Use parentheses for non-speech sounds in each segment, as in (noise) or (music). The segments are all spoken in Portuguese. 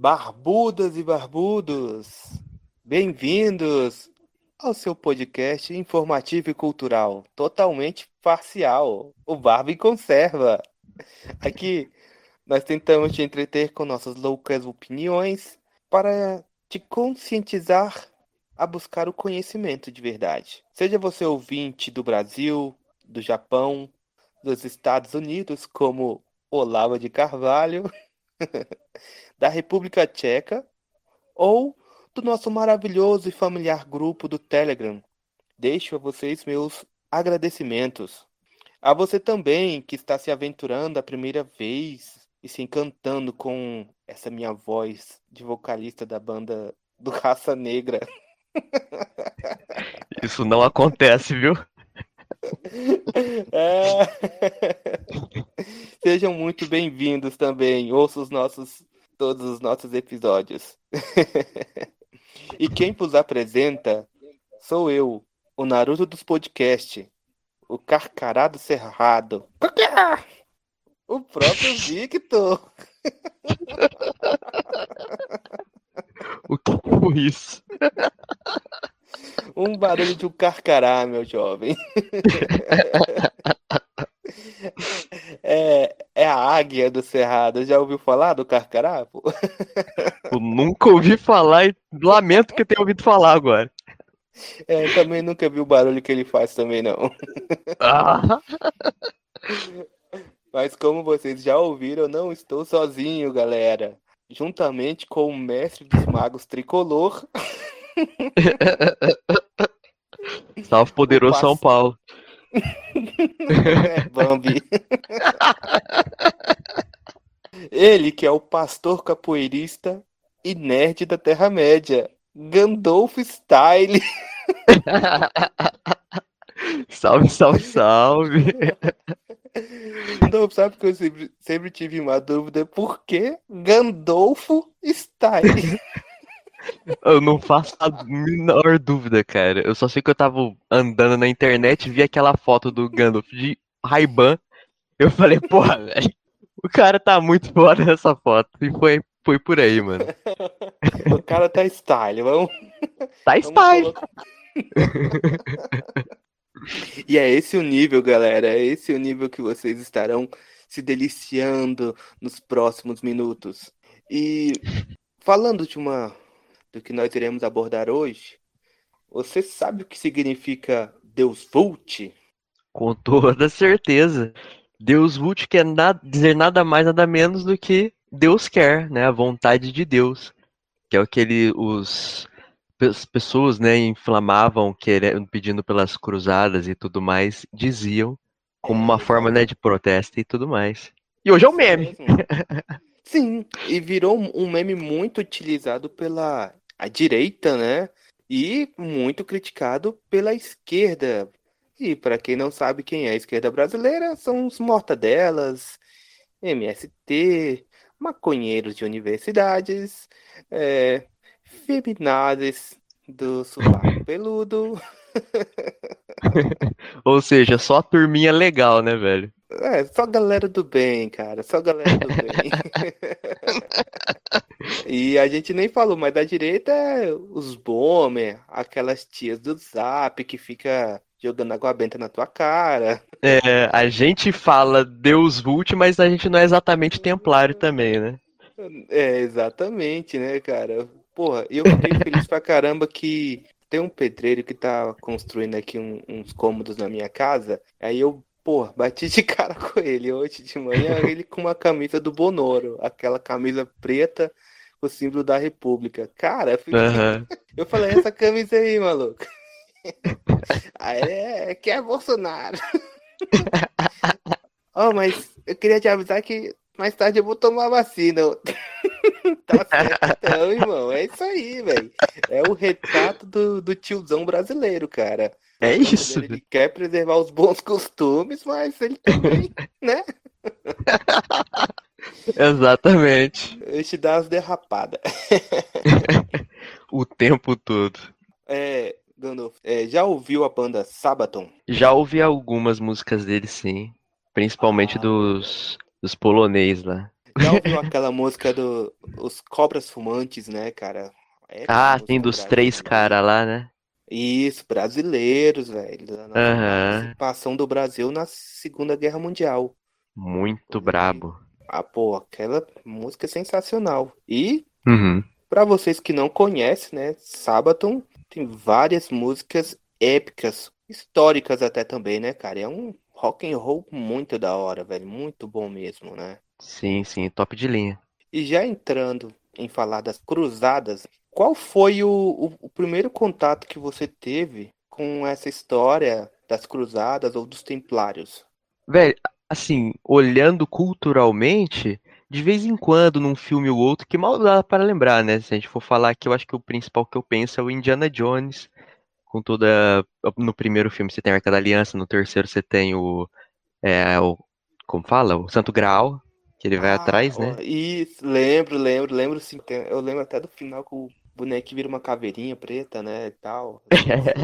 Barbudas e barbudos, bem-vindos ao seu podcast informativo e cultural, totalmente parcial, o Barba em Conserva. Aqui nós tentamos te entreter com nossas loucas opiniões para te conscientizar a buscar o conhecimento de verdade. Seja você ouvinte do Brasil, do Japão, dos Estados Unidos, como Olavo de Carvalho, (laughs) da República Tcheca, ou do nosso maravilhoso e familiar grupo do Telegram. Deixo a vocês meus agradecimentos. A você também que está se aventurando a primeira vez e se encantando com essa minha voz de vocalista da banda do (laughs) Raça Negra. Isso não acontece, viu? É... (laughs) Sejam muito bem-vindos também. Ouça os nossos todos os nossos episódios. (laughs) e quem vos apresenta sou eu, o Naruto dos podcasts, o Carcarado Cerrado. (laughs) O próprio Victor. (laughs) o que foi isso? Um barulho de um carcará, meu jovem. A águia do Cerrado. Já ouviu falar do carcará? Pô? Eu nunca ouvi falar e lamento que tenha ouvido falar agora. É, também nunca vi o barulho que ele faz também, não. Ah. Mas como vocês já ouviram, eu não estou sozinho, galera. Juntamente com o mestre dos magos tricolor. (laughs) Salve poderoso São Paulo. É, (laughs) Bambi. Ele que é o pastor capoeirista e nerd da Terra-média. Gandolfo Style. (laughs) salve, salve, salve. Não, sabe que eu sempre, sempre tive uma dúvida? Por que Gandolfo Style? (laughs) Eu não faço a menor dúvida, cara. Eu só sei que eu tava andando na internet e vi aquela foto do Gandalf de Ray-Ban. Eu falei, porra, velho, o cara tá muito fora dessa foto. E foi, foi por aí, mano. (laughs) o cara tá style, vamos. Tá vamos style. e é esse o nível, galera. É esse o nível que vocês estarão se deliciando nos próximos minutos. E falando de uma do que nós iremos abordar hoje, você sabe o que significa Deus Vult? Com toda certeza. Deus Vult quer nada, dizer nada mais, nada menos do que Deus quer, né? A vontade de Deus. Que é o que ele, os as pessoas, né, inflamavam, querendo, pedindo pelas cruzadas e tudo mais, diziam como uma forma, né, de protesto e tudo mais. E hoje é um meme. (laughs) Sim, e virou um meme muito utilizado pela a direita, né? E muito criticado pela esquerda. E para quem não sabe quem é a esquerda brasileira, são os mortadelas, MST, maconheiros de universidades, é, feminazes do sovaco (laughs) peludo. (laughs) Ou seja, só a turminha legal, né, velho? É, só galera do bem, cara. Só galera do bem. (laughs) e a gente nem falou, mas da direita é os bomber, aquelas tias do zap que fica jogando água benta na tua cara. É, a gente fala Deus Vult, mas a gente não é exatamente templário também, né? É, exatamente, né, cara? Porra, eu fiquei feliz pra caramba que tem um pedreiro que tá construindo aqui um, uns cômodos na minha casa. Aí eu Pô, bati de cara (laughs) com ele hoje de manhã, ele com uma camisa do Bonoro, aquela camisa preta o símbolo da República. Cara, eu, fiquei... uhum. (laughs) eu falei, essa camisa aí, maluco. (laughs) aí é, que é Bolsonaro. (laughs) oh, mas eu queria te avisar que mais tarde eu vou tomar vacina. tá certo, então, irmão. É isso aí, velho. É o retrato do, do tiozão brasileiro, cara. É isso. Ele quer preservar os bons costumes, mas ele também, né? Exatamente. Ele te dá as derrapadas. (laughs) o tempo todo. É, Gandalf, é, já ouviu a banda Sabaton? Já ouvi algumas músicas dele, sim. Principalmente ah. dos, dos polonês lá. Já (laughs) ouviu aquela música do os Cobras Fumantes, né, cara? É ah, tem dos três caras lá, né? Isso, brasileiros, velho. Na uhum. participação do Brasil na Segunda Guerra Mundial. Muito e, brabo. Ah, pô, aquela música é sensacional. E, uhum. para vocês que não conhecem, né, Sabaton tem várias músicas épicas, históricas até também, né, cara? É um rock and roll muito da hora, velho. Muito bom mesmo, né? Sim, sim, top de linha. E já entrando em falar das cruzadas, qual foi o, o, o primeiro contato que você teve com essa história das cruzadas ou dos templários? Velho, assim, olhando culturalmente, de vez em quando, num filme ou outro, que mal dá para lembrar, né? Se a gente for falar aqui, eu acho que o principal que eu penso é o Indiana Jones, com toda. No primeiro filme você tem a Arca da Aliança, no terceiro você tem o. É, o como fala? O Santo Graal, que ele vai ah, atrás, né? Isso, lembro, lembro, lembro sim. Eu lembro até do final que boneco vira uma caveirinha preta, né? E tal. Eu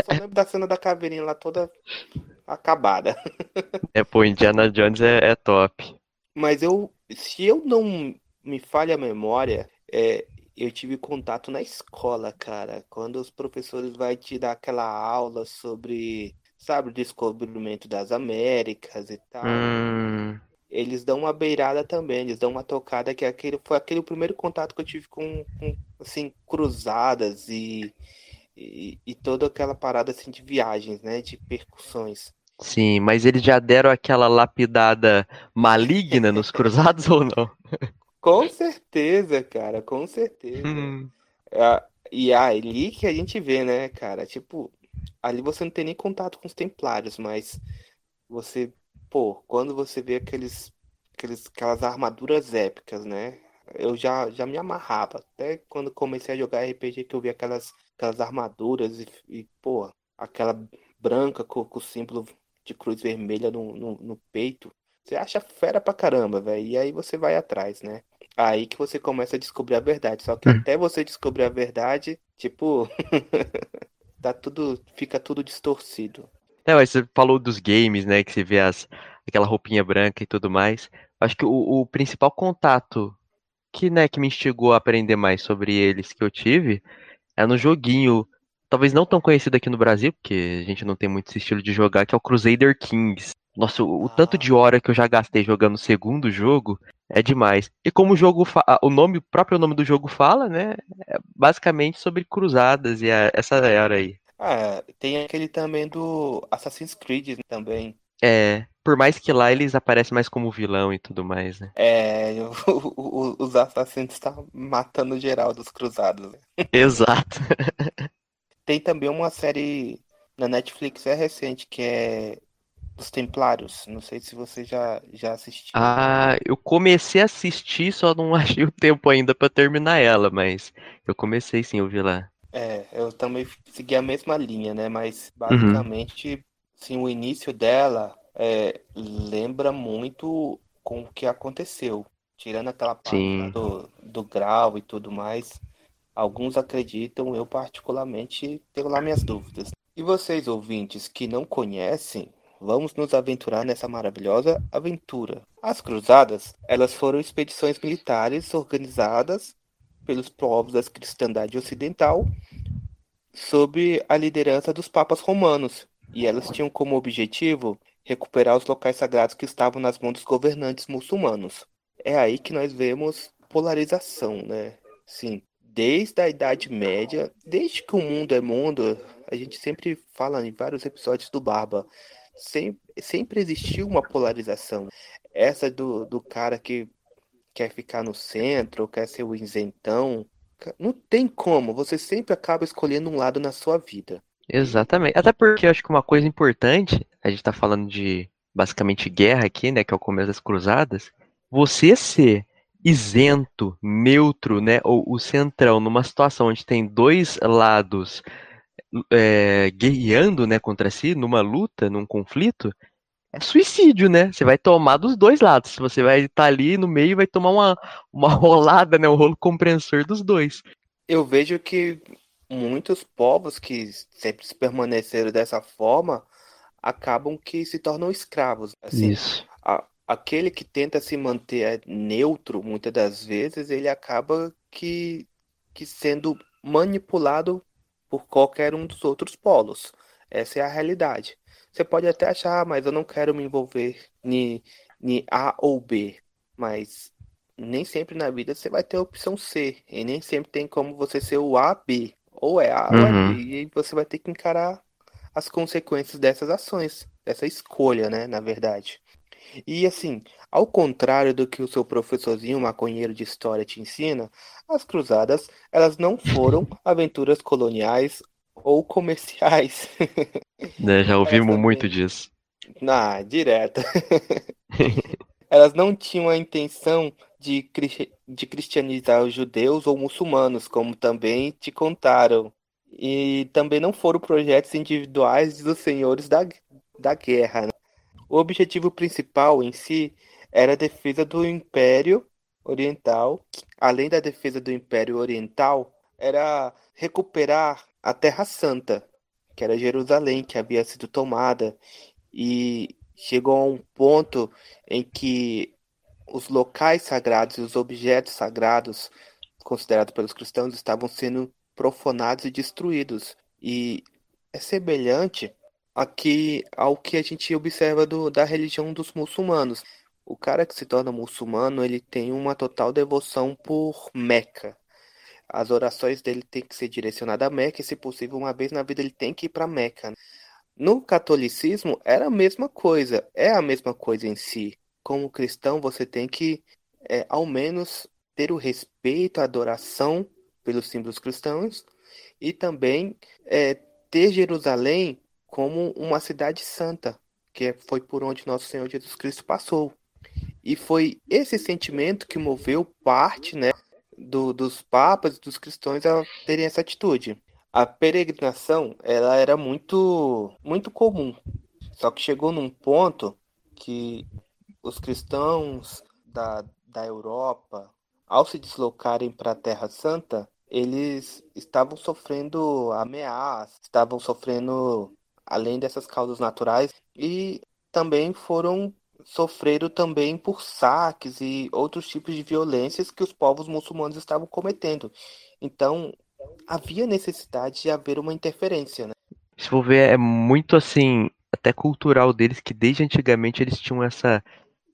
só (laughs) lembro da cena da caveirinha lá toda acabada. (laughs) É, pô, Indiana Jones é, é top. Mas eu. Se eu não me falha a memória, é, eu tive contato na escola, cara, quando os professores vão te dar aquela aula sobre, sabe, o descobrimento das Américas e tal. Hum. Eles dão uma beirada também, eles dão uma tocada que aquele foi aquele primeiro contato que eu tive com, com assim, cruzadas e, e, e toda aquela parada assim de viagens, né, de percussões. Sim, mas eles já deram aquela lapidada maligna nos (laughs) cruzados ou não? Com certeza, cara, com certeza. Hum. É, e ali que a gente vê, né, cara? Tipo, ali você não tem nem contato com os templários, mas você, pô, quando você vê aqueles, aqueles aquelas armaduras épicas, né? Eu já, já me amarrava. Até quando comecei a jogar RPG que eu vi aquelas, aquelas armaduras e, e pô, aquela branca com, com o símbolo de cruz vermelha no, no, no peito. Você acha fera pra caramba, velho. E aí você vai atrás, né? Aí que você começa a descobrir a verdade. Só que hum. até você descobrir a verdade, tipo, (laughs) tá tudo, fica tudo distorcido. É, mas você falou dos games, né? Que você vê as, aquela roupinha branca e tudo mais. Acho que o, o principal contato que, né, que me instigou a aprender mais sobre eles que eu tive é no joguinho, talvez não tão conhecido aqui no Brasil, porque a gente não tem muito esse estilo de jogar, que é o Crusader Kings. Nossa, o, o tanto de hora que eu já gastei jogando o segundo jogo é demais. E como o jogo, o nome, o próprio nome do jogo fala, né? É basicamente sobre cruzadas e a, essa era aí. Ah, tem aquele também do Assassin's Creed também. É, por mais que lá eles aparecem mais como vilão e tudo mais, né? É, (laughs) o, o, os assassinos estão matando geral dos cruzados. Né? Exato. (laughs) tem também uma série na Netflix, é recente, que é dos Templários. Não sei se você já, já assistiu. Ah, eu comecei a assistir, só não (laughs) achei o tempo ainda para terminar ela, mas eu comecei sim, eu vi lá. É, eu também segui a mesma linha, né? Mas uhum. basicamente, uhum. sim, o início dela é, lembra muito com o que aconteceu. Tirando aquela parte do, do grau e tudo mais, alguns acreditam, eu particularmente tenho lá minhas dúvidas. E vocês, ouvintes, que não conhecem, vamos nos aventurar nessa maravilhosa aventura. As cruzadas, elas foram expedições militares organizadas pelos povos da cristandade ocidental sob a liderança dos papas romanos, e elas tinham como objetivo recuperar os locais sagrados que estavam nas mãos dos governantes muçulmanos. É aí que nós vemos polarização, né? Sim, desde a Idade Média, desde que o mundo é mundo, a gente sempre fala em vários episódios do Barba sempre, sempre existiu uma polarização. Essa do, do cara que quer ficar no centro, quer ser o isentão. Não tem como, você sempre acaba escolhendo um lado na sua vida. Exatamente. Até porque eu acho que uma coisa importante, a gente tá falando de basicamente guerra aqui, né, que é o começo das cruzadas. Você ser isento, neutro, né, ou o centrão numa situação onde tem dois lados é, guerreando, né, contra si, numa luta, num conflito, é suicídio, né? Você vai tomar dos dois lados. Você vai estar tá ali no meio e vai tomar uma, uma (laughs) rolada, né? Um rolo compressor dos dois. Eu vejo que muitos povos que sempre permaneceram dessa forma acabam que se tornam escravos. Assim, Isso. A, aquele que tenta se manter neutro, muitas das vezes, ele acaba que, que sendo manipulado por qualquer um dos outros polos. Essa é a realidade. Você pode até achar, ah, mas eu não quero me envolver em, em A ou B. Mas nem sempre na vida você vai ter a opção C. E nem sempre tem como você ser o A, B. Ou é A uhum. ou é B. Uhum. E você vai ter que encarar as consequências dessas ações, dessa escolha, né, na verdade. E assim, ao contrário do que o seu professorzinho maconheiro de história te ensina, as cruzadas, elas não foram (laughs) aventuras coloniais ou comerciais. (laughs) Né, já ouvimos também... muito disso. Ah, direto. (laughs) elas não tinham a intenção de, de cristianizar os judeus ou muçulmanos, como também te contaram. E também não foram projetos individuais dos senhores da, da guerra. Né? O objetivo principal em si era a defesa do Império Oriental. Além da defesa do Império Oriental, era recuperar a Terra Santa, que era Jerusalém, que havia sido tomada. E chegou a um ponto em que os locais sagrados e os objetos sagrados considerados pelos cristãos estavam sendo profanados e destruídos. E é semelhante aqui ao que a gente observa do, da religião dos muçulmanos. O cara que se torna muçulmano, ele tem uma total devoção por Meca. As orações dele têm que ser direcionadas a Meca e, se possível, uma vez na vida ele tem que ir para Meca. No catolicismo era a mesma coisa, é a mesma coisa em si. Como cristão, você tem que, é, ao menos, ter o respeito, a adoração pelos símbolos cristãos e também é, ter Jerusalém como uma cidade santa, que foi por onde nosso Senhor Jesus Cristo passou. E foi esse sentimento que moveu parte né, do, dos papas e dos cristãos a terem essa atitude. A peregrinação ela era muito, muito comum, só que chegou num ponto que os cristãos da, da Europa, ao se deslocarem para a Terra Santa, eles estavam sofrendo ameaças, estavam sofrendo além dessas causas naturais, e também foram sofreram também por saques e outros tipos de violências que os povos muçulmanos estavam cometendo. Então, havia necessidade de haver uma interferência, né? Se for ver, é muito assim, até cultural deles, que desde antigamente eles tinham essa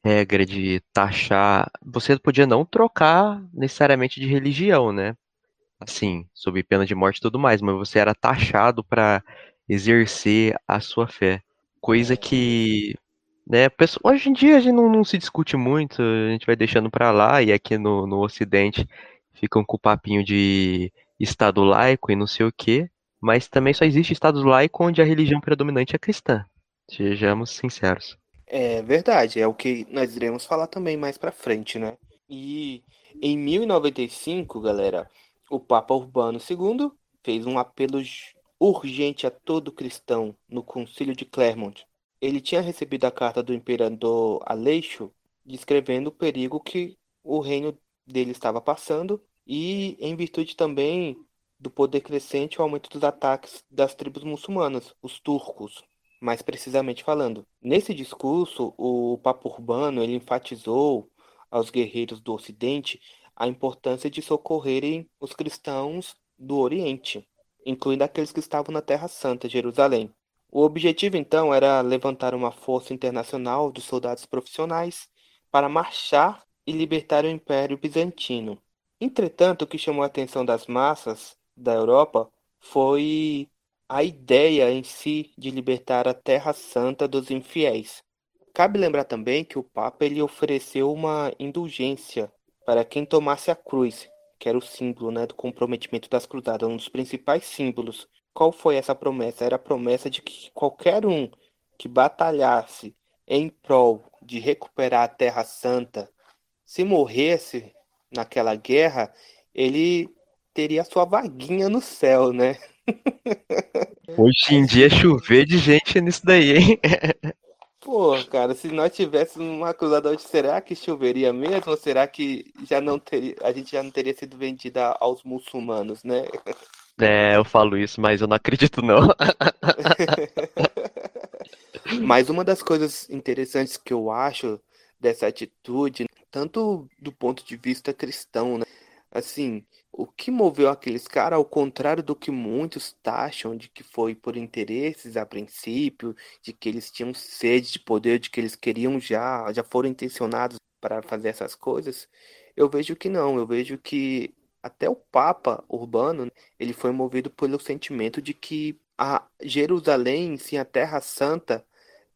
regra de taxar. Você podia não trocar necessariamente de religião, né? Assim, sob pena de morte e tudo mais, mas você era taxado para exercer a sua fé. Coisa que, né, hoje em dia a gente não, não se discute muito, a gente vai deixando para lá, e aqui no, no Ocidente ficam com o papinho de Estado laico e não sei o quê, mas também só existe Estado laico onde a religião predominante é cristã. Sejamos sinceros. É verdade, é o que nós iremos falar também mais para frente, né? E em 1095, galera, o Papa Urbano II fez um apelo urgente a todo cristão no Concílio de Clermont. Ele tinha recebido a carta do imperador Aleixo descrevendo o perigo que o reino dele estava passando e em virtude também do poder crescente o aumento dos ataques das tribos muçulmanas, os turcos, mais precisamente falando. Nesse discurso, o Papa Urbano ele enfatizou aos guerreiros do Ocidente a importância de socorrerem os cristãos do Oriente, incluindo aqueles que estavam na Terra Santa, Jerusalém. O objetivo então era levantar uma força internacional de soldados profissionais para marchar e libertar o Império Bizantino. Entretanto, o que chamou a atenção das massas da Europa foi a ideia em si de libertar a Terra Santa dos infiéis. Cabe lembrar também que o Papa ele ofereceu uma indulgência para quem tomasse a cruz, que era o símbolo né, do comprometimento das cruzadas, um dos principais símbolos. Qual foi essa promessa? Era a promessa de que qualquer um que batalhasse em prol de recuperar a Terra Santa, se morresse naquela guerra, ele teria sua vaguinha no céu, né? (laughs) Hoje em dia chover de gente nisso daí, hein? (laughs) Pô, cara, se nós tivéssemos uma cruzada hoje, será que choveria mesmo? Ou será que já não teria, a gente já não teria sido vendida aos muçulmanos, né? (laughs) É, eu falo isso, mas eu não acredito não. (laughs) mas uma das coisas interessantes que eu acho dessa atitude, tanto do ponto de vista cristão, né? Assim, o que moveu aqueles caras, ao contrário do que muitos taxam de que foi por interesses a princípio, de que eles tinham sede de poder, de que eles queriam já, já foram intencionados para fazer essas coisas, eu vejo que não, eu vejo que até o Papa Urbano, ele foi movido pelo sentimento de que a Jerusalém, sim, a Terra Santa,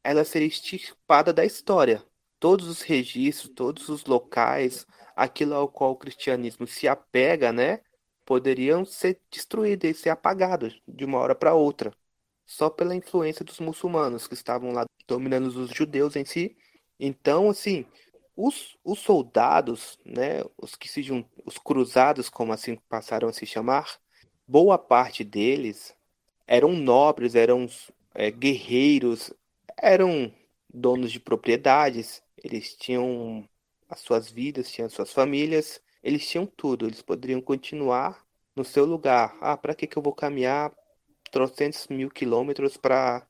ela seria extirpada da história. Todos os registros, todos os locais, aquilo ao qual o cristianismo se apega, né, poderiam ser destruídos e ser apagados de uma hora para outra, só pela influência dos muçulmanos que estavam lá dominando os judeus em si. Então, assim, os, os soldados, né, os que se os cruzados, como assim passaram a se chamar, boa parte deles eram nobres, eram é, guerreiros, eram donos de propriedades, eles tinham as suas vidas, tinham as suas famílias, eles tinham tudo, eles poderiam continuar no seu lugar. Ah, para que, que eu vou caminhar trocentos mil quilômetros para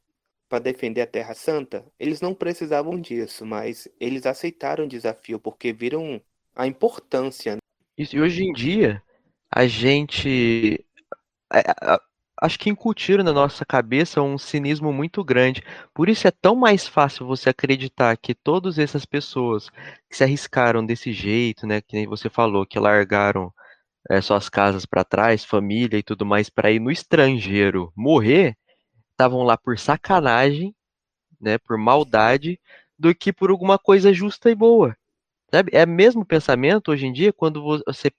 para defender a Terra Santa? Eles não precisavam disso, mas eles aceitaram o desafio porque viram a importância. Né? Isso, e hoje em dia, a gente. É, acho que incutiram na nossa cabeça um cinismo muito grande. Por isso é tão mais fácil você acreditar que todas essas pessoas que se arriscaram desse jeito, né, que nem você falou, que largaram é, suas casas para trás, família e tudo mais, para ir no estrangeiro morrer, estavam lá por sacanagem, né, por maldade, do que por alguma coisa justa e boa. Sabe? É o mesmo pensamento hoje em dia quando você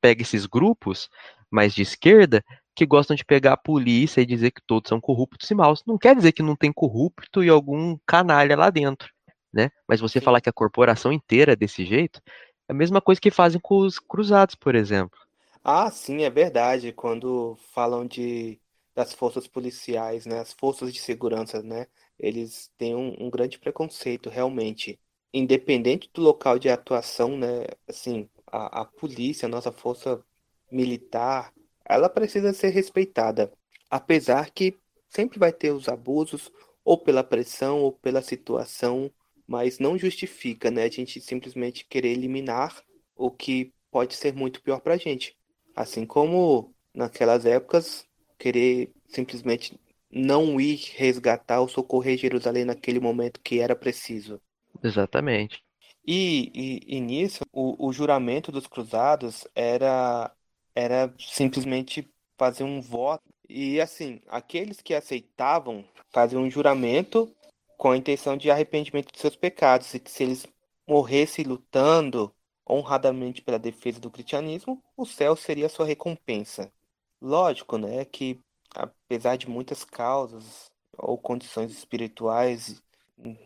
pega esses grupos mais de esquerda que gostam de pegar a polícia e dizer que todos são corruptos e maus. Não quer dizer que não tem corrupto e algum canalha lá dentro, né? Mas você Sim. falar que a corporação inteira é desse jeito, é a mesma coisa que fazem com os cruzados, por exemplo. Ah, sim, é verdade. Quando falam de das forças policiais, né? As forças de segurança, né? Eles têm um, um grande preconceito, realmente. Independente do local de atuação, né? Assim, a, a polícia, a nossa força militar, ela precisa ser respeitada, apesar que sempre vai ter os abusos, ou pela pressão, ou pela situação, mas não justifica, né, a gente simplesmente querer eliminar o que pode ser muito pior para a gente. Assim como naquelas épocas, querer simplesmente não ir resgatar ou socorrer Jerusalém naquele momento que era preciso. Exatamente. E, e, e nisso, o, o juramento dos cruzados era era simplesmente fazer um voto. E assim, aqueles que aceitavam faziam um juramento com a intenção de arrependimento de seus pecados, e que se eles morressem lutando honradamente pela defesa do cristianismo, o céu seria a sua recompensa. Lógico, né, que apesar de muitas causas ou condições espirituais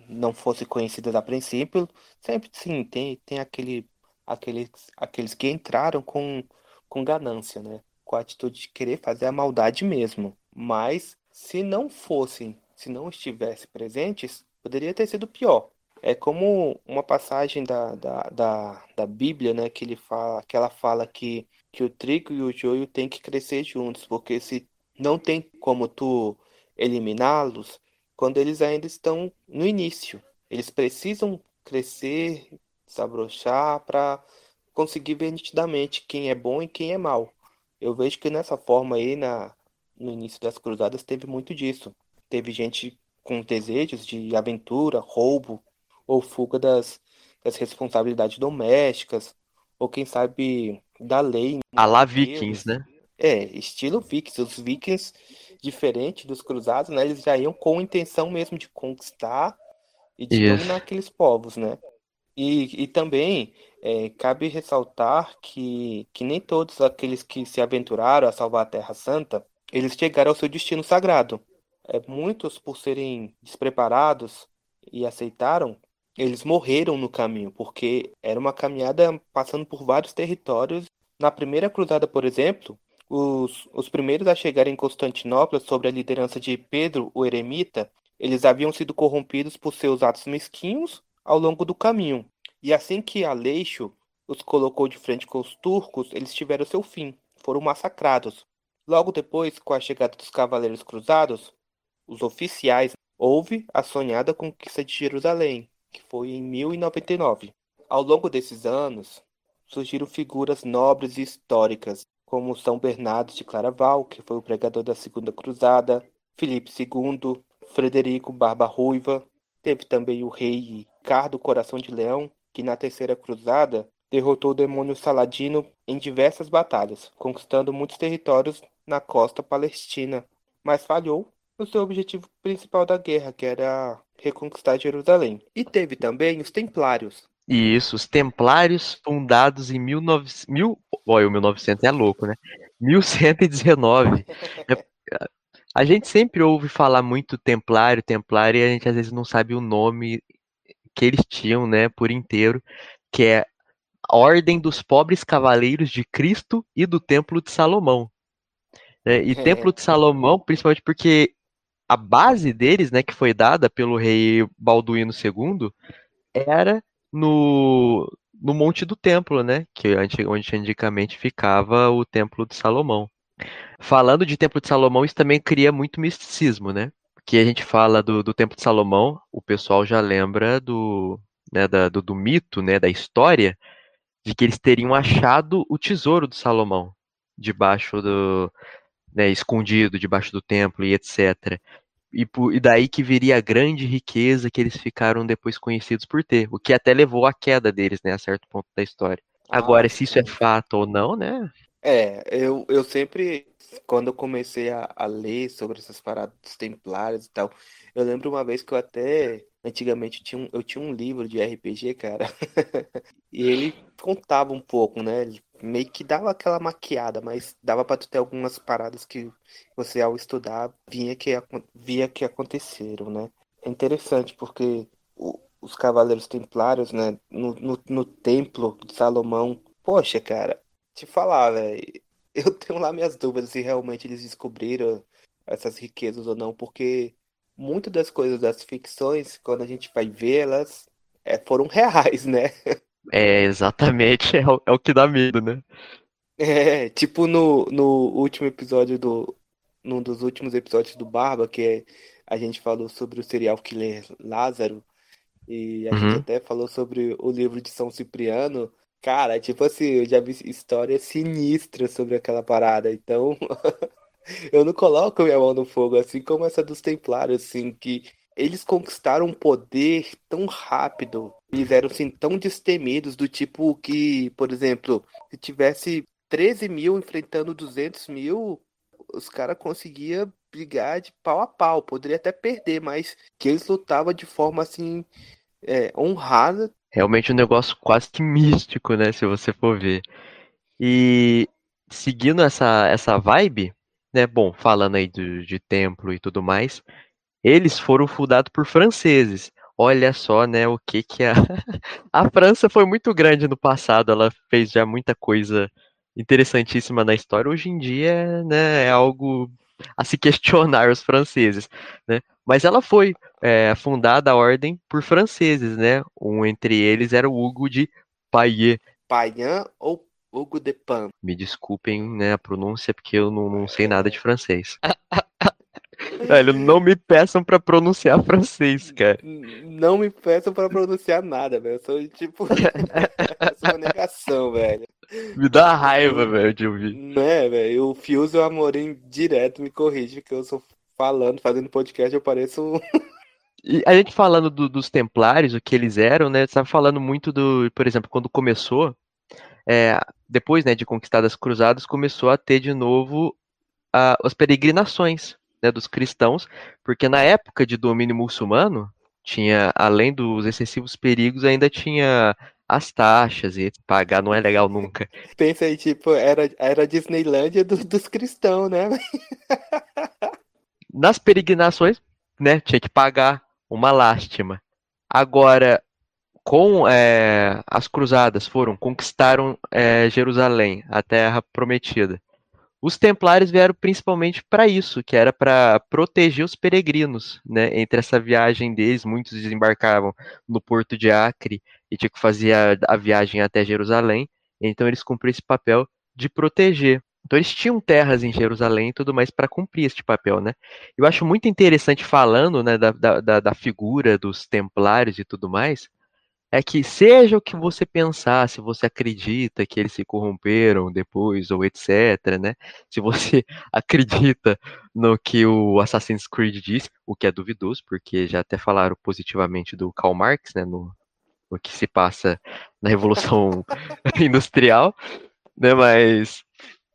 não fossem conhecidas a princípio, sempre sim tem, tem aquele, aqueles, aqueles que entraram com com ganância, né? Com a atitude de querer fazer a maldade mesmo. Mas se não fossem, se não estivessem presentes, poderia ter sido pior. É como uma passagem da, da, da, da Bíblia, né? Que, ele fala, que ela fala que, que o trigo e o joio têm que crescer juntos, porque se não tem como tu eliminá-los quando eles ainda estão no início. Eles precisam crescer, desabrochar para conseguir ver nitidamente quem é bom e quem é mal. Eu vejo que nessa forma aí, na, no início das cruzadas, teve muito disso. Teve gente com desejos de aventura, roubo ou fuga das, das responsabilidades domésticas, ou quem sabe da lei. A lá vikings, né? É, estilo vikings. Os vikings, diferente dos cruzados, né? Eles já iam com intenção mesmo de conquistar e de Isso. dominar aqueles povos, né? E, e também é, cabe ressaltar que, que nem todos aqueles que se aventuraram a salvar a Terra Santa, eles chegaram ao seu destino sagrado. É, muitos, por serem despreparados e aceitaram, eles morreram no caminho, porque era uma caminhada passando por vários territórios. Na primeira cruzada, por exemplo, os, os primeiros a chegar em Constantinopla, sob a liderança de Pedro o Eremita, eles haviam sido corrompidos por seus atos mesquinhos ao longo do caminho. E assim que Aleixo os colocou de frente com os turcos, eles tiveram seu fim, foram massacrados. Logo depois, com a chegada dos cavaleiros cruzados, os oficiais, houve a sonhada conquista de Jerusalém, que foi em 1099. Ao longo desses anos, surgiram figuras nobres e históricas, como São Bernardo de Claraval, que foi o pregador da Segunda Cruzada, Filipe II, Frederico Barba Ruiva, teve também o rei Ricardo Coração de Leão, que na Terceira Cruzada derrotou o demônio Saladino em diversas batalhas, conquistando muitos territórios na costa palestina, mas falhou no seu objetivo principal da guerra, que era reconquistar Jerusalém. E teve também os Templários. Isso, os Templários fundados em 1900, mil, olha, 1900 é louco, né? 1119. É, a gente sempre ouve falar muito Templário, Templário, e a gente às vezes não sabe o nome que eles tinham, né, por inteiro, que é a Ordem dos Pobres Cavaleiros de Cristo e do Templo de Salomão. É, e é. Templo de Salomão, principalmente porque a base deles, né, que foi dada pelo rei Balduíno II, era no, no Monte do Templo, né, que onde antigamente ficava o Templo de Salomão. Falando de Templo de Salomão, isso também cria muito misticismo, né? Porque a gente fala do, do Templo de Salomão, o pessoal já lembra do, né, da, do, do mito, né, da história, de que eles teriam achado o tesouro de Salomão debaixo do, né, escondido debaixo do templo e etc. E, e, daí que viria a grande riqueza que eles ficaram depois conhecidos por ter, o que até levou à queda deles, né, a certo ponto da história. Ah, Agora, se isso é fato ou não, né? É, eu, eu sempre, quando eu comecei a, a ler sobre essas paradas dos templários e tal, eu lembro uma vez que eu até Antigamente eu tinha um, eu tinha um livro de RPG, cara, (laughs) e ele contava um pouco, né? Ele meio que dava aquela maquiada, mas dava para tu ter algumas paradas que você ao estudar vinha que, via que aconteceram, né? É interessante porque o, os Cavaleiros Templários, né, no, no, no Templo de Salomão, poxa, cara, te falar, velho, (laughs) eu tenho lá minhas dúvidas se realmente eles descobriram essas riquezas ou não, porque muitas das coisas das ficções, quando a gente vai ver, elas é, foram (laughs) reais, né? É, exatamente, é o, é o que dá medo, né? É, tipo no, no último episódio do. Num dos últimos episódios do Barba, que é, a gente falou sobre o serial killer Lázaro, e a uhum. gente até falou sobre o livro de São Cipriano. Cara, tipo assim, eu já vi histórias sinistras sobre aquela parada, então (laughs) eu não coloco minha mão no fogo, assim como essa dos Templários, assim, que eles conquistaram um poder tão rápido, eles eram assim tão destemidos, do tipo que, por exemplo, se tivesse 13 mil enfrentando 200 mil, os caras conseguiam brigar de pau a pau, poderia até perder, mas que eles lutavam de forma assim é, honrada. Realmente um negócio quase que místico, né, se você for ver. E seguindo essa, essa vibe, né, bom, falando aí de, de templo e tudo mais, eles foram fundados por franceses. Olha só, né, o que que a (laughs) a França foi muito grande no passado, ela fez já muita coisa interessantíssima na história. Hoje em dia, né, é algo a se questionar os franceses, né? Mas ela foi é, fundada a ordem por franceses, né? Um entre eles era o Hugo de Paillet. Payan ou Hugo de Pan. Me desculpem né, a pronúncia, porque eu não, não sei nada de francês. (laughs) Velho, não me peçam pra pronunciar francês, cara. Não me peçam pra pronunciar nada, velho. Eu sou tipo. (laughs) eu sou uma negação, velho. Me dá raiva, velho, de ouvir. Né, velho? O Fios e o Amorim direto me corrige, que eu sou falando, fazendo podcast, eu pareço. (laughs) E a gente falando do, dos templários, o que eles eram, né? Você tava falando muito do, por exemplo, quando começou, é, depois né, de conquistadas cruzadas, começou a ter de novo a, as peregrinações né, dos cristãos, porque na época de domínio muçulmano, tinha, além dos excessivos perigos, ainda tinha as taxas e pagar não é legal nunca. (laughs) Pensa aí, tipo, era, era a Disneylândia do, dos cristãos, né? (laughs) Nas peregrinações, né, tinha que pagar uma lástima. Agora, com é, as cruzadas foram, conquistaram é, Jerusalém, a terra prometida. Os templários vieram principalmente para isso, que era para proteger os peregrinos, né? Entre essa viagem deles, muitos desembarcavam no porto de Acre e tinha que fazer a, a viagem até Jerusalém. Então eles cumpriram esse papel de proteger. Então eles tinham terras em Jerusalém e tudo mais para cumprir este papel, né? Eu acho muito interessante falando né, da, da, da figura dos templários e tudo mais, é que seja o que você pensar, se você acredita que eles se corromperam depois ou etc, né? Se você (laughs) acredita no que o Assassin's Creed diz, o que é duvidoso, porque já até falaram positivamente do Karl Marx, né, no, no que se passa na Revolução (laughs) Industrial, né? Mas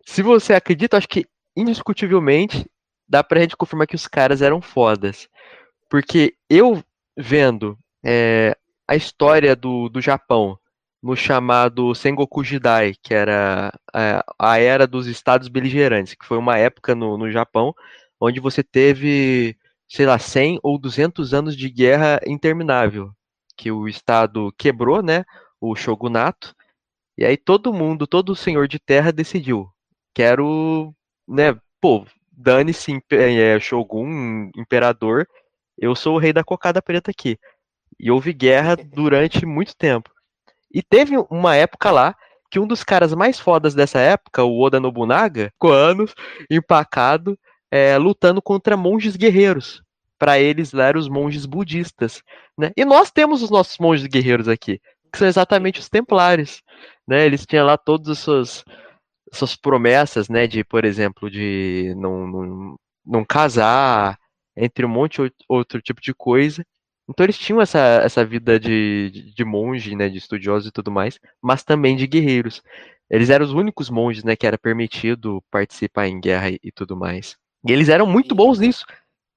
se você acredita, acho que indiscutivelmente dá pra gente confirmar que os caras eram fodas. Porque eu vendo é, a história do, do Japão no chamado Sengoku Jidai, que era a, a, era dos estados beligerantes, que foi uma época no, no Japão onde você teve, sei lá, 100 ou 200 anos de guerra interminável, que o estado quebrou, né, o shogunato, e aí todo mundo, todo senhor de terra decidiu, quero, né, pô, dane-se é, shogun, imperador, eu sou o rei da cocada preta aqui. E houve guerra durante muito tempo. E teve uma época lá que um dos caras mais fodas dessa época, o Oda Nobunaga, ficou anos empacado, é, lutando contra monges guerreiros. Para eles lá eram os monges budistas. Né? E nós temos os nossos monges guerreiros aqui, que são exatamente os templários. Né? Eles tinham lá todas as suas, suas promessas, né? De, por exemplo, de não, não, não casar, entre um monte de outro tipo de coisa. Então eles tinham essa, essa vida de, de monge, né, de estudiosos e tudo mais, mas também de guerreiros. Eles eram os únicos monges, né, que era permitido participar em guerra e, e tudo mais. E eles eram muito bons nisso.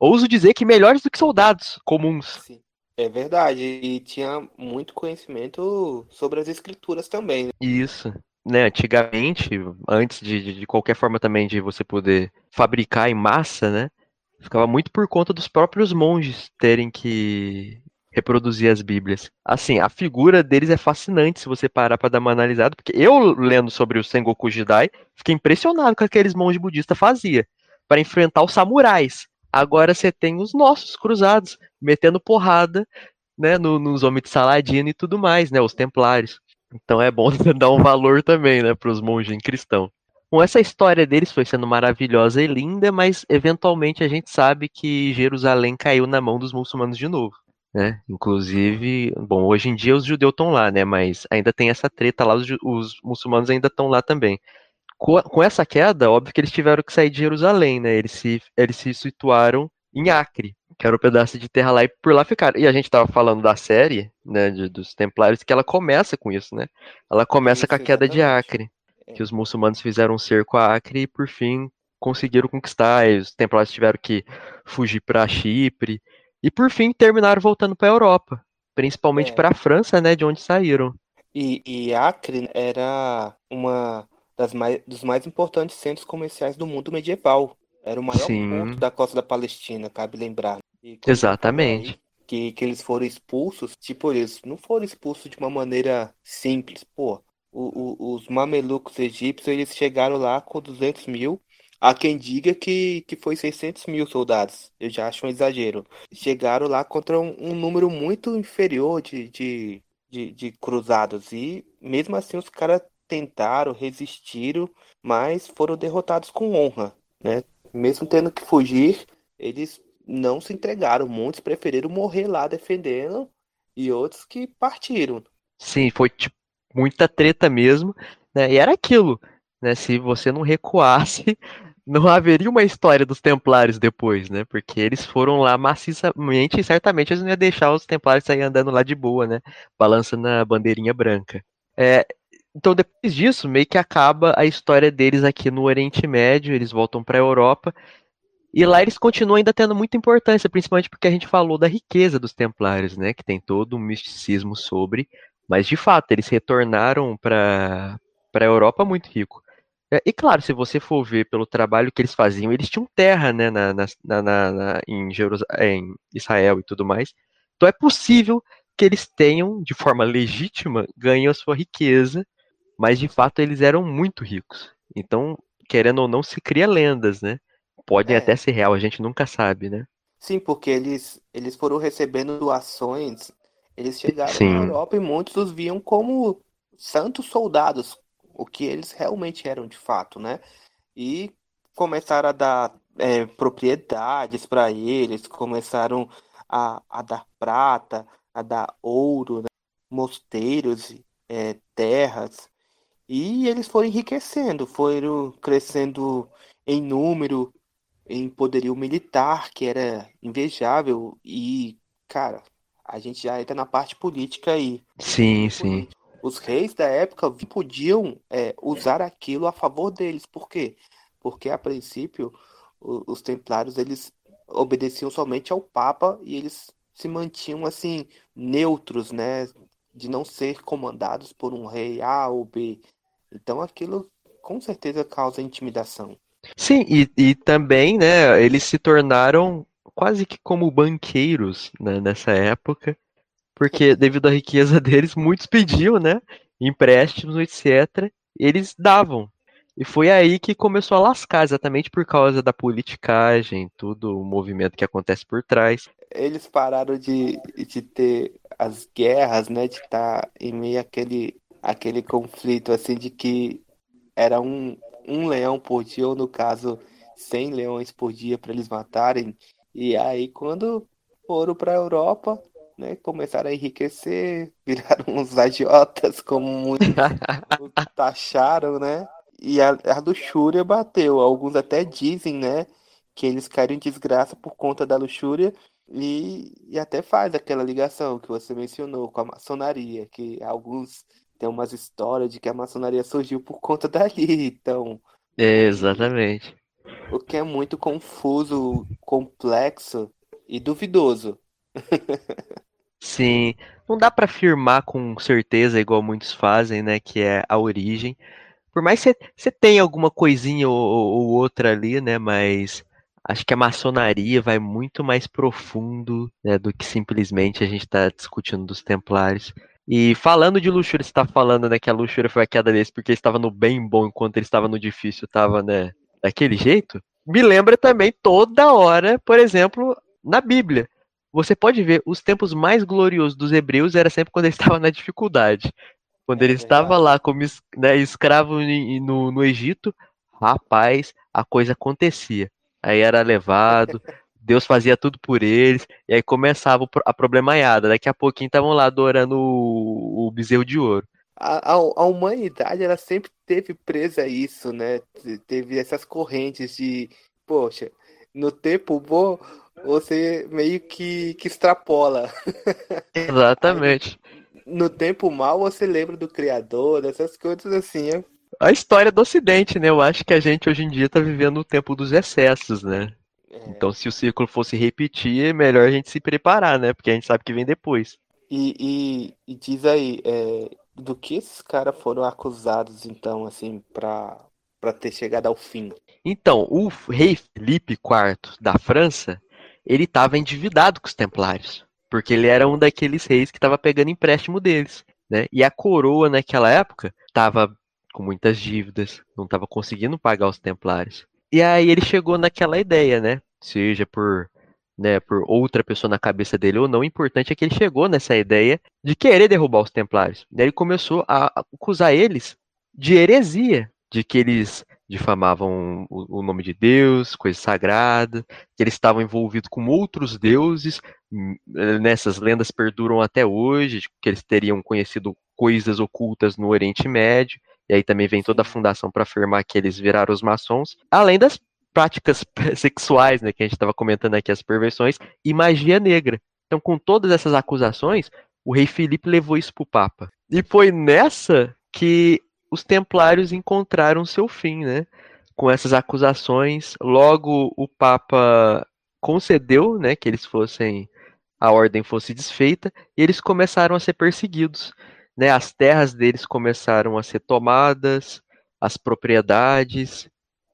Ouso dizer que melhores do que soldados comuns. Sim. É verdade, e tinha muito conhecimento sobre as escrituras também. Né? Isso. Né, antigamente, antes de, de qualquer forma também de você poder fabricar em massa, né, ficava muito por conta dos próprios monges terem que reproduzir as Bíblias. Assim, a figura deles é fascinante se você parar para dar uma analisada, porque eu lendo sobre o Sengoku Jidai, fiquei impressionado com aqueles monges budistas fazia para enfrentar os samurais. Agora você tem os nossos cruzados metendo porrada, né, no, nos homens de Saladino e tudo mais, né, os templários. Então é bom (laughs) dar um valor também, né, para os monges cristãos. Bom, essa história deles foi sendo maravilhosa e linda, mas eventualmente a gente sabe que Jerusalém caiu na mão dos muçulmanos de novo. Né? Inclusive, bom, hoje em dia os judeus estão lá, né? Mas ainda tem essa treta lá, os, os muçulmanos ainda estão lá também. Com, com, essa queda, óbvio que eles tiveram que sair de Jerusalém, né? Eles se, eles se situaram em Acre, que era um pedaço de terra lá, e por lá ficaram. E a gente estava falando da série, né, de, dos Templários, que ela começa com isso, né? Ela começa isso, com a queda exatamente. de Acre que os muçulmanos fizeram um cerco a Acre e por fim conseguiram conquistar. E os templários tiveram que fugir para Chipre e por fim terminaram voltando para a Europa, principalmente é. para a França, né, de onde saíram. E, e Acre era uma das mais, dos mais importantes centros comerciais do mundo medieval. Era o maior Sim. ponto da costa da Palestina, cabe lembrar. Exatamente. que, que eles foram expulsos, tipo, eles não foram expulsos de uma maneira simples, pô o, o, os mamelucos egípcios eles chegaram lá com 200 mil. Há quem diga que, que foi 600 mil soldados. Eu já acho um exagero. Chegaram lá contra um, um número muito inferior de, de, de, de cruzados. E mesmo assim os caras tentaram, resistiram, mas foram derrotados com honra. Né? Mesmo tendo que fugir, eles não se entregaram. Muitos preferiram morrer lá defendendo e outros que partiram. Sim, foi tipo muita treta mesmo, né? E era aquilo, né? Se você não recuasse, (laughs) não haveria uma história dos Templários depois, né? Porque eles foram lá maciçamente e certamente eles não iam deixar os Templários sair andando lá de boa, né? Balançando a bandeirinha branca. É, então, depois disso, meio que acaba a história deles aqui no Oriente Médio, eles voltam para a Europa. E lá eles continuam ainda tendo muita importância, principalmente porque a gente falou da riqueza dos Templários, né? Que tem todo um misticismo sobre mas de fato, eles retornaram para a Europa muito rico. É, e claro, se você for ver pelo trabalho que eles faziam, eles tinham terra né, na, na, na, em, em Israel e tudo mais. Então é possível que eles tenham, de forma legítima, ganho a sua riqueza, mas de fato eles eram muito ricos. Então, querendo ou não, se cria lendas, né? Podem é. até ser real, a gente nunca sabe, né? Sim, porque eles, eles foram recebendo doações eles chegaram Sim. na Europa e muitos os viam como santos soldados, o que eles realmente eram de fato, né? E começaram a dar é, propriedades para eles, começaram a, a, dar prata, a dar ouro, né? mosteiros, é, terras, e eles foram enriquecendo, foram crescendo em número, em poderio militar, que era invejável, e, cara, a gente já entra na parte política aí. Sim, sim. Os reis da época podiam é, usar aquilo a favor deles. Por quê? Porque, a princípio, os templários eles obedeciam somente ao Papa e eles se mantinham assim neutros, né, de não ser comandados por um rei A ou B. Então aquilo com certeza causa intimidação. Sim, e, e também, né, eles se tornaram quase que como banqueiros né, nessa época, porque devido à riqueza (laughs) deles, muitos pediam, né, empréstimos, etc. Eles davam. E foi aí que começou a lascar, exatamente por causa da politicagem, tudo o movimento que acontece por trás. Eles pararam de, de ter as guerras, né? De estar tá em meio àquele, àquele conflito, assim, de que era um, um leão por dia, ou no caso, 100 leões por dia para eles matarem. E aí, quando foram para a Europa, né, começaram a enriquecer, (laughs) viraram uns agiotas, como muitos (laughs) taxaram, né? E a, a luxúria bateu. Alguns até dizem, né, que eles caíram em desgraça por conta da luxúria e, e até faz aquela ligação que você mencionou com a maçonaria, que alguns têm umas histórias de que a maçonaria surgiu por conta dali, então... É, exatamente. O que é muito confuso, complexo e duvidoso. Sim, não dá para afirmar com certeza, igual muitos fazem, né, que é a origem, por mais que você tenha alguma coisinha ou, ou, outra ali, né? Mas acho que a maçonaria vai muito mais profundo né, do que simplesmente a gente está discutindo dos templários. E falando de luxúria, você está falando né, que a luxúria foi a queda deles porque estava no bem bom enquanto ele estava no difícil, estava né, daquele jeito. Me lembra também toda hora, por exemplo, na Bíblia. Você pode ver os tempos mais gloriosos dos hebreus era sempre quando ele (laughs) estava na dificuldade. Quando ele é estava lá como né, escravo no, no Egito, rapaz, a coisa acontecia. Aí era levado, (laughs) Deus fazia tudo por eles, e aí começava a problemaiada. Daqui a pouquinho estavam lá adorando o, o bezerro de ouro. A, a, a, humanidade, ela sempre teve presa a isso, né? Teve essas correntes de, poxa, no tempo bom, você meio que, que extrapola. (laughs) Exatamente. No tempo mal você lembra do criador, dessas coisas assim. É... A história do Ocidente, né? Eu acho que a gente hoje em dia tá vivendo o tempo dos excessos, né? É... Então, se o ciclo fosse repetir, é melhor a gente se preparar, né? Porque a gente sabe que vem depois. E, e, e diz aí, é, do que esses caras foram acusados, então, assim, pra, ter chegado ao fim? Então, o rei Felipe IV da França, ele estava endividado com os templários. Porque ele era um daqueles reis que estava pegando empréstimo deles. Né? E a coroa naquela época estava com muitas dívidas, não estava conseguindo pagar os templários. E aí ele chegou naquela ideia, né? Seja por, né, por outra pessoa na cabeça dele ou não, o importante é que ele chegou nessa ideia de querer derrubar os templários. Daí ele começou a acusar eles de heresia, de que eles difamavam o, nome de Deus, coisa sagrada, que eles estavam envolvidos com outros deuses, hum, nessas lendas perduram até hoje, que eles teriam conhecido coisas ocultas no Oriente Médio, e aí também vem toda a fundação para afirmar que eles viraram os maçons, além das práticas (laughs) sexuais, né, que a gente estava comentando aqui, as perversões, e magia negra. Então, com todas essas acusações, o rei Felipe levou isso para o Papa. E foi nessa que os templários encontraram seu fim, né? Com essas acusações, logo o Papa concedeu, né, que eles fossem a ordem fosse desfeita e eles começaram a ser perseguidos, né? As terras deles começaram a ser tomadas, as propriedades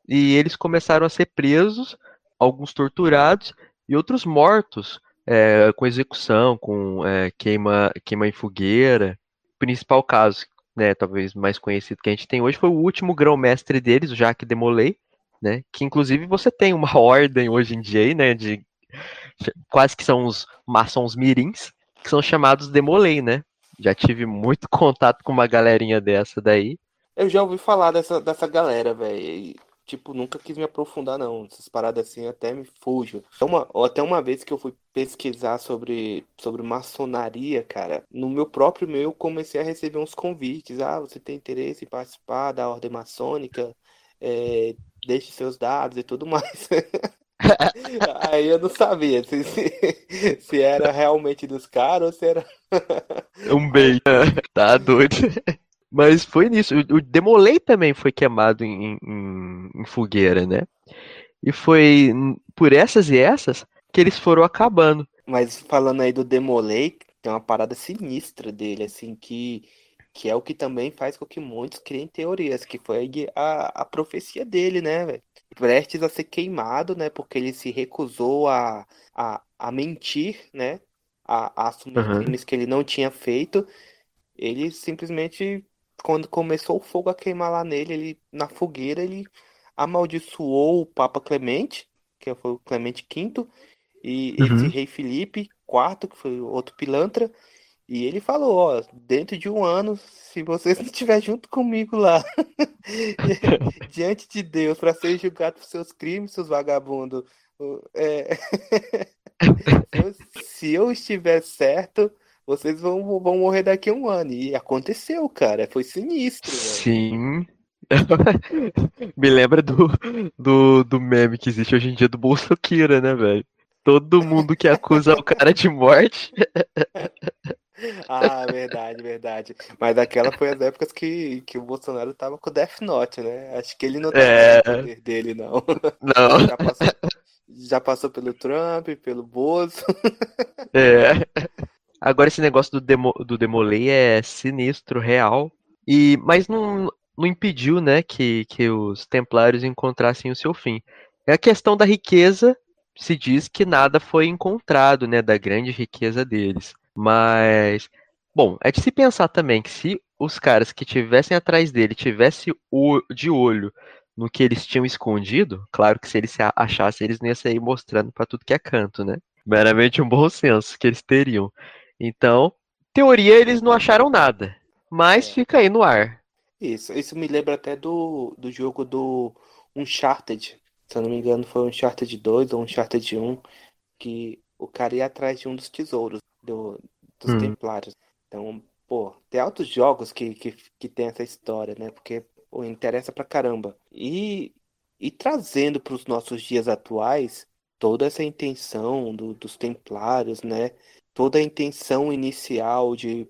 e eles começaram a ser presos, alguns torturados e outros mortos é, com execução, com é, queima, queima em fogueira. O principal caso né, talvez mais conhecido que a gente tem hoje, foi o último grão-mestre deles, o Jacques de Molay, né, que inclusive você tem uma (laughs) ordem hoje em dia aí, né, de quase que são os maçons mirins, que são chamados de Molay, né? Já tive muito (laughs) contato com uma galerinha dessa daí. Eu já ouvi falar dessa, dessa galera, velho. Tipo, nunca quis me aprofundar, não. Essas paradas assim até me fujo. Uma, até uma vez que eu fui pesquisar sobre, sobre maçonaria, cara, no meu próprio meio eu comecei a receber uns convites. Ah, você tem interesse em participar da ordem maçônica? É, deixe seus dados e tudo mais. (laughs) Aí eu não sabia se, se, se era realmente dos caras ou se era. (laughs) um bait. tá doido. (laughs) Mas foi nisso. O Demolei também foi queimado em, em, em, fogueira, né? E foi por essas e essas que eles foram acabando. Mas falando aí do Demolei, tem uma parada sinistra dele, assim, que, que é o que também faz com que muitos criem teorias, que foi a, a profecia dele, né, velho? Prestes a ser queimado, né? Porque ele se recusou a, a, a mentir, né? A, a assumir uhum. crimes que ele não tinha feito. Ele simplesmente quando começou o fogo a queimar lá nele, ele na fogueira, ele amaldiçoou o Papa Clemente, que foi o Clemente V, e uhum. esse rei Felipe IV, que foi outro pilantra, e ele falou, ó, dentro de um ano, se vocês (laughs) não estiver junto comigo lá, (laughs) diante de Deus, para ser julgado por seus crimes, seus vagabundos, é... (laughs) se eu estiver certo, vocês vão, vão morrer daqui a um ano. E aconteceu, cara. Foi sinistro. Sim. (laughs) Me lembra do, do, do meme que existe hoje em dia do Bolsonaro, né, velho? Todo mundo que acusa o cara de morte. (laughs) ah, verdade, verdade. Mas daquela foi as épocas que, que o Bolsonaro tava com o Death Note, né? Acho que ele não tava é... poder dele, não. Não. Já passou, já passou pelo Trump, pelo Bolso. É. Agora esse negócio do, demo, do Demolay é sinistro, real. E, mas não, não impediu, né, que, que os templários encontrassem o seu fim. É a questão da riqueza, se diz que nada foi encontrado, né, da grande riqueza deles. Mas, bom, é de se pensar também que se os caras que tivessem atrás dele tivessem de olho no que eles tinham escondido, claro que se eles achassem, eles não iam sair mostrando para tudo que é canto, né? Meramente um bom senso que eles teriam. Então, teoria eles não acharam nada, mas é. fica aí no ar. Isso, isso me lembra até do, do jogo do Uncharted. Se eu não me engano, foi Uncharted 2 ou Uncharted 1, que o cara ia atrás de um dos tesouros do, dos hum. Templários. Então, pô, tem altos jogos que, que, que tem essa história, né? Porque pô, interessa pra caramba. E, e trazendo para os nossos dias atuais toda essa intenção do, dos Templários, né? toda a intenção inicial de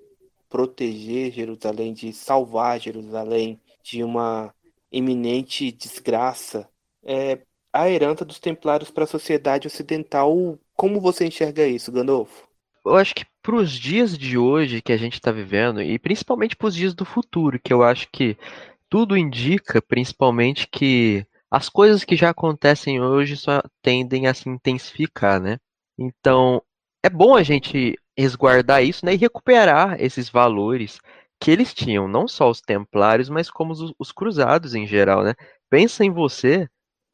proteger Jerusalém, de salvar Jerusalém de uma iminente desgraça, é a herança dos templários para a sociedade ocidental. Como você enxerga isso, Gandolfo? Eu acho que para os dias de hoje que a gente está vivendo, e principalmente para os dias do futuro, que eu acho que tudo indica, principalmente, que as coisas que já acontecem hoje só tendem a se intensificar, né? Então, é bom a gente resguardar isso né, e recuperar esses valores que eles tinham, não só os templários, mas como os, os cruzados em geral, né? Pensa em você,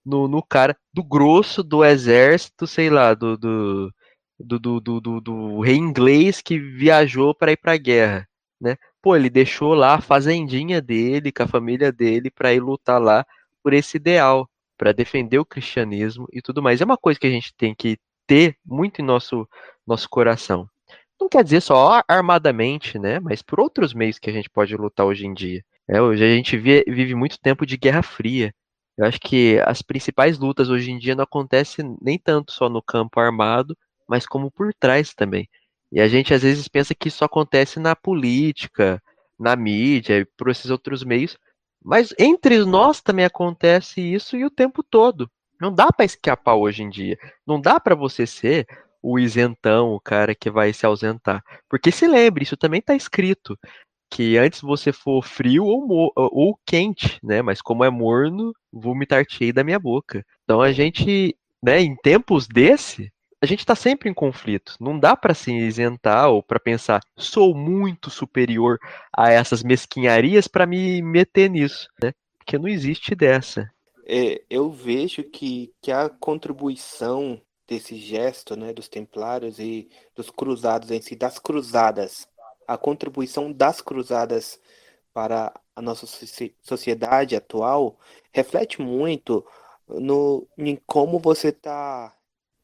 no, no, cara do grosso do exército, sei lá, do, do, do, do, do, do rei inglês que viajou para ir para a guerra, né? Pô, ele deixou lá a fazendinha dele, com a família dele, para ir lutar lá por esse ideal, para defender o cristianismo e tudo mais. É uma coisa que a gente tem que ter muito em nosso, nosso coração. Não quer dizer só armadamente, né? Mas por outros meios que a gente pode lutar hoje em dia. É, hoje a gente vive muito tempo de Guerra Fria. Eu acho que as principais lutas hoje em dia não acontecem nem tanto só no campo armado, mas como por trás também. E a gente às vezes pensa que isso acontece na política, na mídia por esses outros meios, mas entre nós também acontece isso e o tempo todo. Não dá para escapar hoje em dia. Não dá para você ser o isentão, o cara que vai se ausentar. Porque se lembre, isso também está escrito que antes você for frio ou, ou quente, né? Mas como é morno, vomitar-te da minha boca. Então a gente, né, em tempos desse, a gente está sempre em conflito. Não dá para se isentar ou para pensar, sou muito superior a essas mesquinharias para me meter nisso, né? Porque não existe dessa é, eu vejo que, que a contribuição desse gesto né, dos templários e dos cruzados em si, das cruzadas, a contribuição das cruzadas para a nossa sociedade atual reflete muito no, em como você está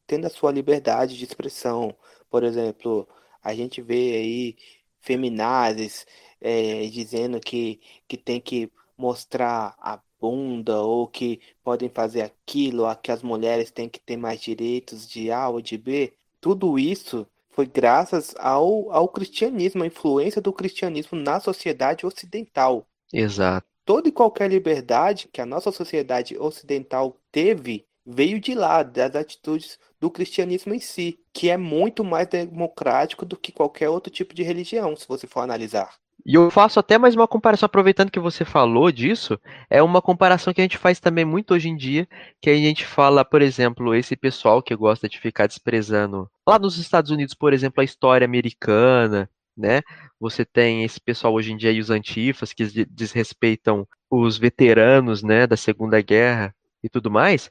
tendo a sua liberdade de expressão. Por exemplo, a gente vê aí feminazes é, dizendo que, que tem que mostrar a bunda ou que podem fazer aquilo, que as mulheres têm que ter mais direitos de A ou de B. Tudo isso foi graças ao, ao cristianismo, a influência do cristianismo na sociedade ocidental. Exato. Toda e qualquer liberdade que a nossa sociedade ocidental teve veio de lá, das atitudes do cristianismo em si, que é muito mais democrático do que qualquer outro tipo de religião, se você for analisar. E eu faço até mais uma comparação, aproveitando que você falou disso, é uma comparação que a gente faz também muito hoje em dia, que a gente fala, por exemplo, esse pessoal que gosta de ficar desprezando, lá nos Estados Unidos, por exemplo, a história americana, né? Você tem esse pessoal hoje em dia e os antifas que desrespeitam os veteranos, né, da Segunda Guerra e tudo mais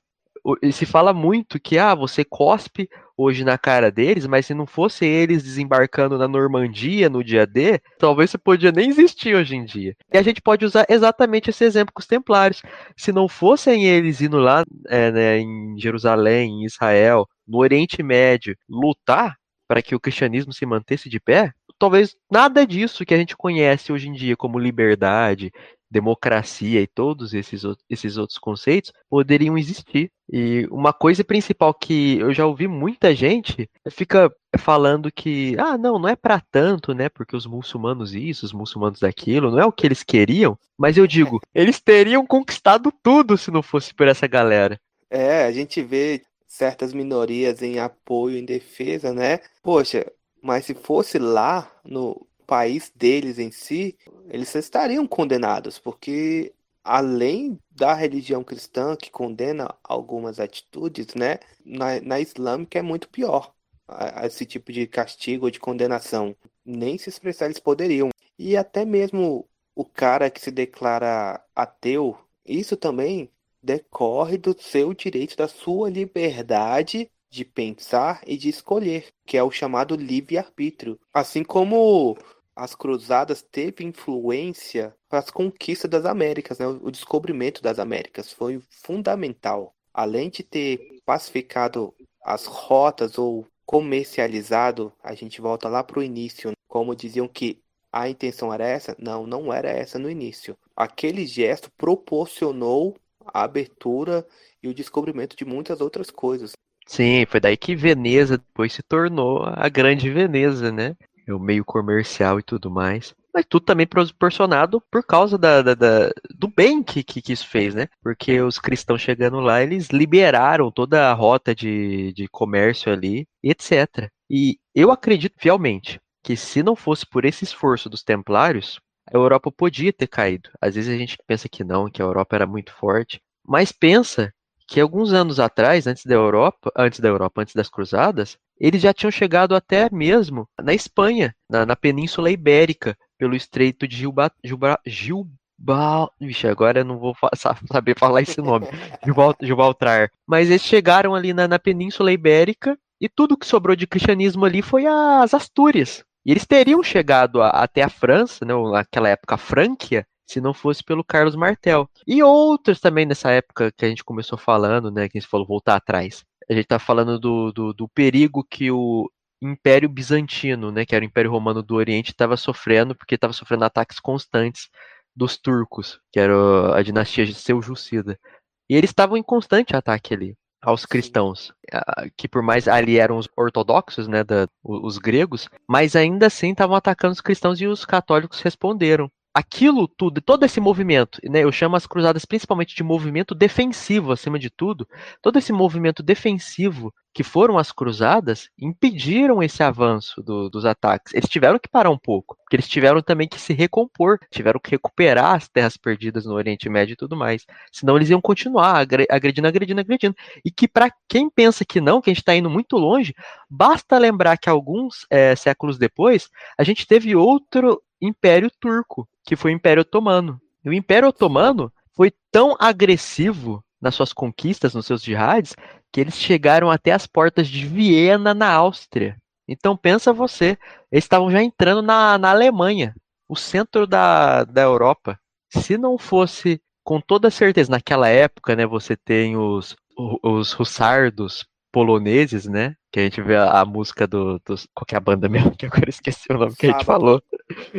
se fala muito que ah, você cospe hoje na cara deles, mas se não fosse eles desembarcando na Normandia no dia D, talvez você podia nem existir hoje em dia. E a gente pode usar exatamente esse exemplo com os Templários. Se não fossem eles indo lá é, né, em Jerusalém, em Israel, no Oriente Médio, lutar para que o cristianismo se mantesse de pé, talvez nada disso que a gente conhece hoje em dia como liberdade, democracia e todos esses, esses outros conceitos poderiam existir. E uma coisa principal que eu já ouvi muita gente fica falando que, ah, não, não é para tanto, né? Porque os muçulmanos isso, os muçulmanos daquilo, não é o que eles queriam. Mas eu digo, (laughs) eles teriam conquistado tudo se não fosse por essa galera. É, a gente vê certas minorias em apoio, em defesa, né? Poxa, mas se fosse lá no país deles em si, eles estariam condenados, porque além da religião cristã que condena algumas atitudes, né, na, na islâmica é muito pior esse tipo de castigo ou de condenação. Nem se expressar eles poderiam. E até mesmo o cara que se declara ateu, isso também decorre do seu direito, da sua liberdade de pensar e de escolher, que é o chamado livre-arbítrio. Assim como as cruzadas teve influência para as conquistas das Américas, né? o descobrimento das Américas foi fundamental. Além de ter pacificado as rotas ou comercializado, a gente volta lá para o início, como diziam que a intenção era essa? Não, não era essa no início. Aquele gesto proporcionou a abertura e o descobrimento de muitas outras coisas. Sim, foi daí que Veneza depois se tornou a grande Veneza, né? É o meio comercial e tudo mais. Mas tudo também proporcionado por causa da, da, da do bem que, que, que, isso fez, né? Porque os cristãos chegando lá, eles liberaram toda a rota de, de comércio ali, etc. E eu acredito fielmente que se não fosse por esse esforço dos templários, a Europa podia ter caído. Às vezes a gente pensa que não, que a Europa era muito forte, mas pensa que alguns anos atrás, antes da Europa, antes da Europa, antes das cruzadas, eles já tinham chegado até mesmo na Espanha, na, na Península Ibérica, pelo Estreito de Gilba, Gilba, Gilba, Vixe, agora eu não vou fa (laughs) saber falar esse nome. Gibraltar. Mas eles chegaram ali na, na Península Ibérica e tudo que sobrou de cristianismo ali foi as Astúrias. E eles teriam chegado a, até a França, né, naquela época a Frânquia, se não fosse pelo Carlos Martel. E outros também nessa época que a gente começou falando, né, que a gente falou voltar atrás. A gente tá falando do, do, do perigo que o Império Bizantino, né, que era o Império Romano do Oriente, estava sofrendo, porque estava sofrendo ataques constantes dos turcos, que era a dinastia Seljucida. E eles estavam em constante ataque ali aos cristãos, que por mais ali eram os ortodoxos, né, da, os gregos, mas ainda assim estavam atacando os cristãos e os católicos responderam aquilo tudo, todo esse movimento, né, eu chamo as cruzadas principalmente de movimento defensivo, acima de tudo, todo esse movimento defensivo que foram as cruzadas impediram esse avanço do, dos ataques. Eles tiveram que parar um pouco, porque eles tiveram também que se recompor, tiveram que recuperar as terras perdidas no Oriente Médio e tudo mais. Senão eles iam continuar agredindo, agredindo, agredindo. E que para quem pensa que não, que a gente está indo muito longe, basta lembrar que alguns é, séculos depois a gente teve outro Império Turco, que foi o Império Otomano. E o Império Otomano foi tão agressivo nas suas conquistas, nos seus jihadis, que eles chegaram até as portas de Viena, na Áustria. Então pensa você, eles estavam já entrando na, na Alemanha, o centro da, da Europa. Se não fosse com toda certeza, naquela época, né, você tem os, os russardos poloneses, né? Que a gente vê a, a música do, dos. Qual que é a banda mesmo? (laughs) Que agora esqueci o nome que a gente falou.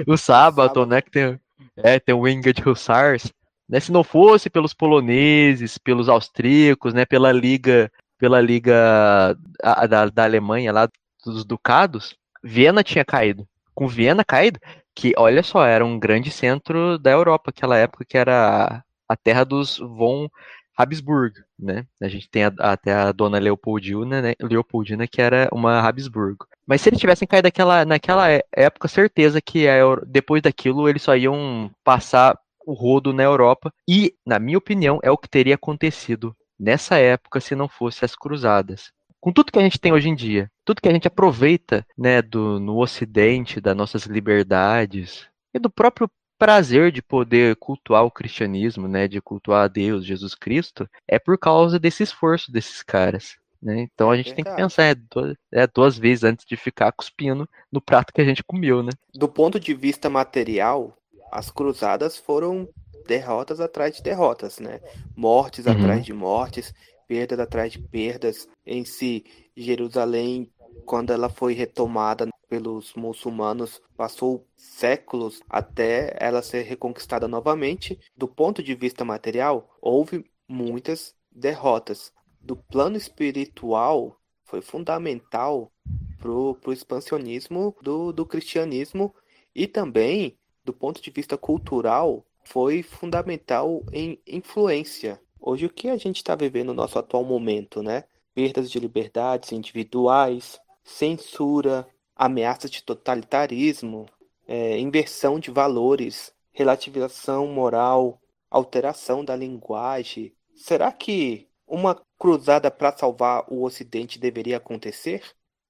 O Sabaton, né? Que tem, é, tem o Winged Hussars. Né, se não fosse pelos poloneses, pelos austríacos, né, pela liga, pela liga a, da, da Alemanha lá dos ducados, Viena tinha caído. Com Viena caído, que olha só, era um grande centro da Europa naquela época, que era a terra dos von Habsburg, né? A gente tem a, até a dona Leopoldina, né? Leopoldina, que era uma Habsburgo. Mas se eles tivessem caído naquela, naquela é, época, certeza que a, depois daquilo eles só iam passar o rodo na Europa. E, na minha opinião, é o que teria acontecido nessa época se não fosse as cruzadas. Com tudo que a gente tem hoje em dia, tudo que a gente aproveita né, do, no Ocidente, das nossas liberdades, e do próprio prazer de poder cultuar o cristianismo, né, de cultuar a Deus, Jesus Cristo, é por causa desse esforço desses caras. Né? Então a gente tem que pensar é, duas, é, duas vezes antes de ficar cuspindo no prato que a gente comeu, né? Do ponto de vista material, as cruzadas foram derrotas atrás de derrotas, né? Mortes uhum. atrás de mortes, perdas atrás de perdas. Em si, Jerusalém, quando ela foi retomada pelos muçulmanos, passou séculos até ela ser reconquistada novamente. Do ponto de vista material, houve muitas derrotas. Do plano espiritual, foi fundamental para o expansionismo do, do cristianismo e também, do ponto de vista cultural, foi fundamental em influência. Hoje, o que a gente está vivendo no nosso atual momento, né? Perdas de liberdades individuais, censura, ameaças de totalitarismo, é, inversão de valores, relativização moral, alteração da linguagem. Será que uma cruzada para salvar o Ocidente deveria acontecer?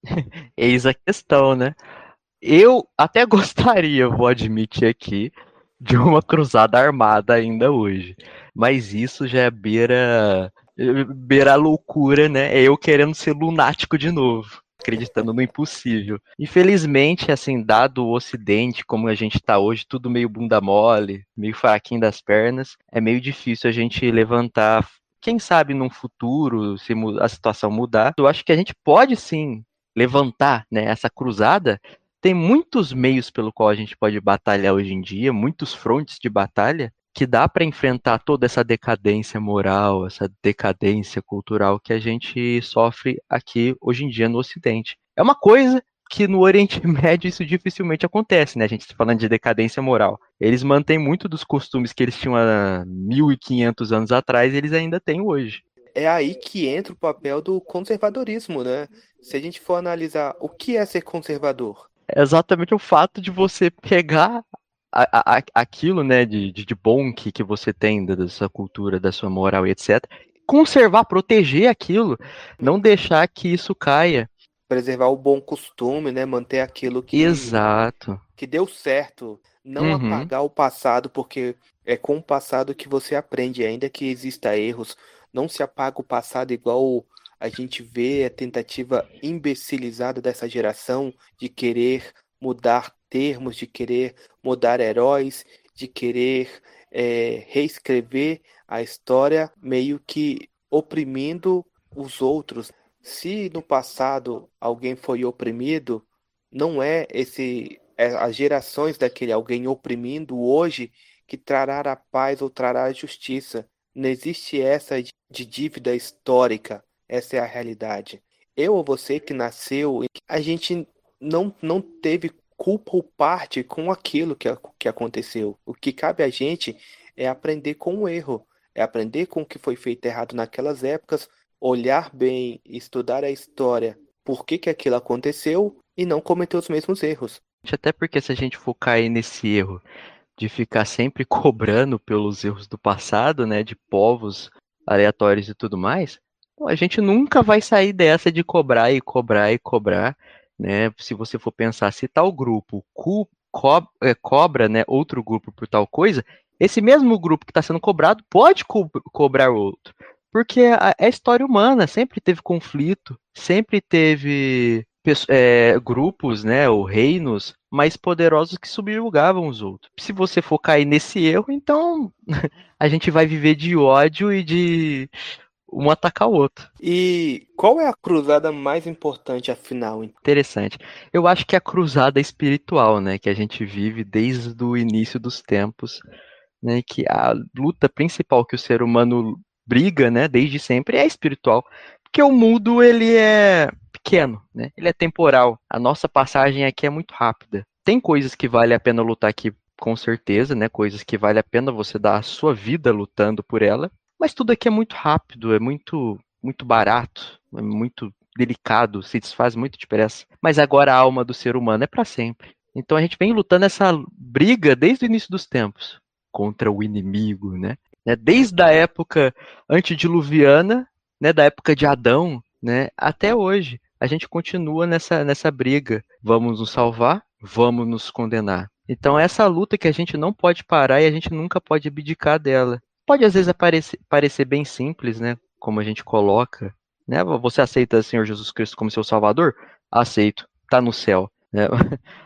(laughs) Eis a questão, né? Eu até (laughs) gostaria, vou admitir aqui, de uma cruzada armada ainda hoje. Mas isso já é beira, beira loucura, né? É eu querendo ser lunático de novo acreditando no impossível. Infelizmente, assim, dado o Ocidente, como a gente está hoje, tudo meio bunda mole, meio fraquinho das pernas, é meio difícil a gente levantar. Quem sabe num futuro, se a situação mudar, eu acho que a gente pode sim levantar né, essa cruzada. Tem muitos meios pelo qual a gente pode batalhar hoje em dia, muitos frontes de batalha, que dá para enfrentar toda essa decadência moral, essa decadência cultural que a gente sofre aqui hoje em dia no Ocidente. É uma coisa que no Oriente (laughs) Médio isso dificilmente acontece, né? A gente está falando de decadência moral. Eles mantêm muito dos costumes que eles tinham há 1500 anos atrás, eles ainda têm hoje. É aí que entra o papel do conservadorismo, né? Se a gente for analisar o que é ser conservador, é exatamente o fato de você pegar a, a, aquilo, né, de, de, bom que, que você tem da sua cultura, da sua moral e etc. Conservar, proteger aquilo, não deixar que isso caia. Preservar o bom costume, né, manter aquilo que Exato. que deu certo, não uhum. apagar o passado, porque é com o passado que você aprende, ainda que exista erros, não se apaga o passado igual a gente vê a tentativa imbecilizada dessa geração de querer mudar termos, de querer mudar heróis, de querer é, reescrever a história, meio que oprimindo os outros. Se no passado alguém foi oprimido, não é esse é as gerações daquele alguém oprimindo hoje que trará a paz ou trará a justiça. Não existe essa de dívida histórica. Essa é a realidade. Eu ou você que nasceu, a gente não, não teve culpa ou parte com aquilo que, que aconteceu. O que cabe a gente é aprender com o erro, é aprender com o que foi feito errado naquelas épocas, olhar bem, estudar a história, por que, que aquilo aconteceu e não cometer os mesmos erros. Até porque se a gente for cair nesse erro de ficar sempre (laughs) cobrando pelos erros do passado, né, de povos aleatórios e tudo mais, a gente nunca vai sair dessa de cobrar e cobrar e cobrar né? Se você for pensar, se tal grupo co co é, cobra, né, outro grupo por tal coisa, esse mesmo grupo que está sendo cobrado pode co cobrar outro, porque é história humana sempre teve conflito, sempre teve é, grupos, né, ou reinos mais poderosos que subjugavam os outros. Se você for cair nesse erro, então (laughs) a gente vai viver de ódio e de um atacar o outro. E qual é a cruzada mais importante, afinal? Interessante. Eu acho que é a cruzada espiritual, né, que a gente vive desde o início dos tempos, né, que a luta principal que o ser humano briga, né, desde sempre é espiritual, porque o mundo ele é pequeno, né? Ele é temporal. A nossa passagem aqui é muito rápida. Tem coisas que vale a pena lutar aqui com certeza, né? Coisas que vale a pena você dar a sua vida lutando por ela. Mas tudo aqui é muito rápido, é muito, muito barato, é muito delicado, se desfaz muito depressa. Mas agora a alma do ser humano é para sempre. Então a gente vem lutando essa briga desde o início dos tempos contra o inimigo, né? Desde a época antediluviana, né, da época de Adão, né, até hoje a gente continua nessa, nessa briga. Vamos nos salvar, vamos nos condenar. Então, essa luta que a gente não pode parar e a gente nunca pode abdicar dela. Pode às vezes aparecer, parecer bem simples, né? Como a gente coloca. Né? Você aceita o Senhor Jesus Cristo como seu Salvador? Aceito. Tá no céu. Né?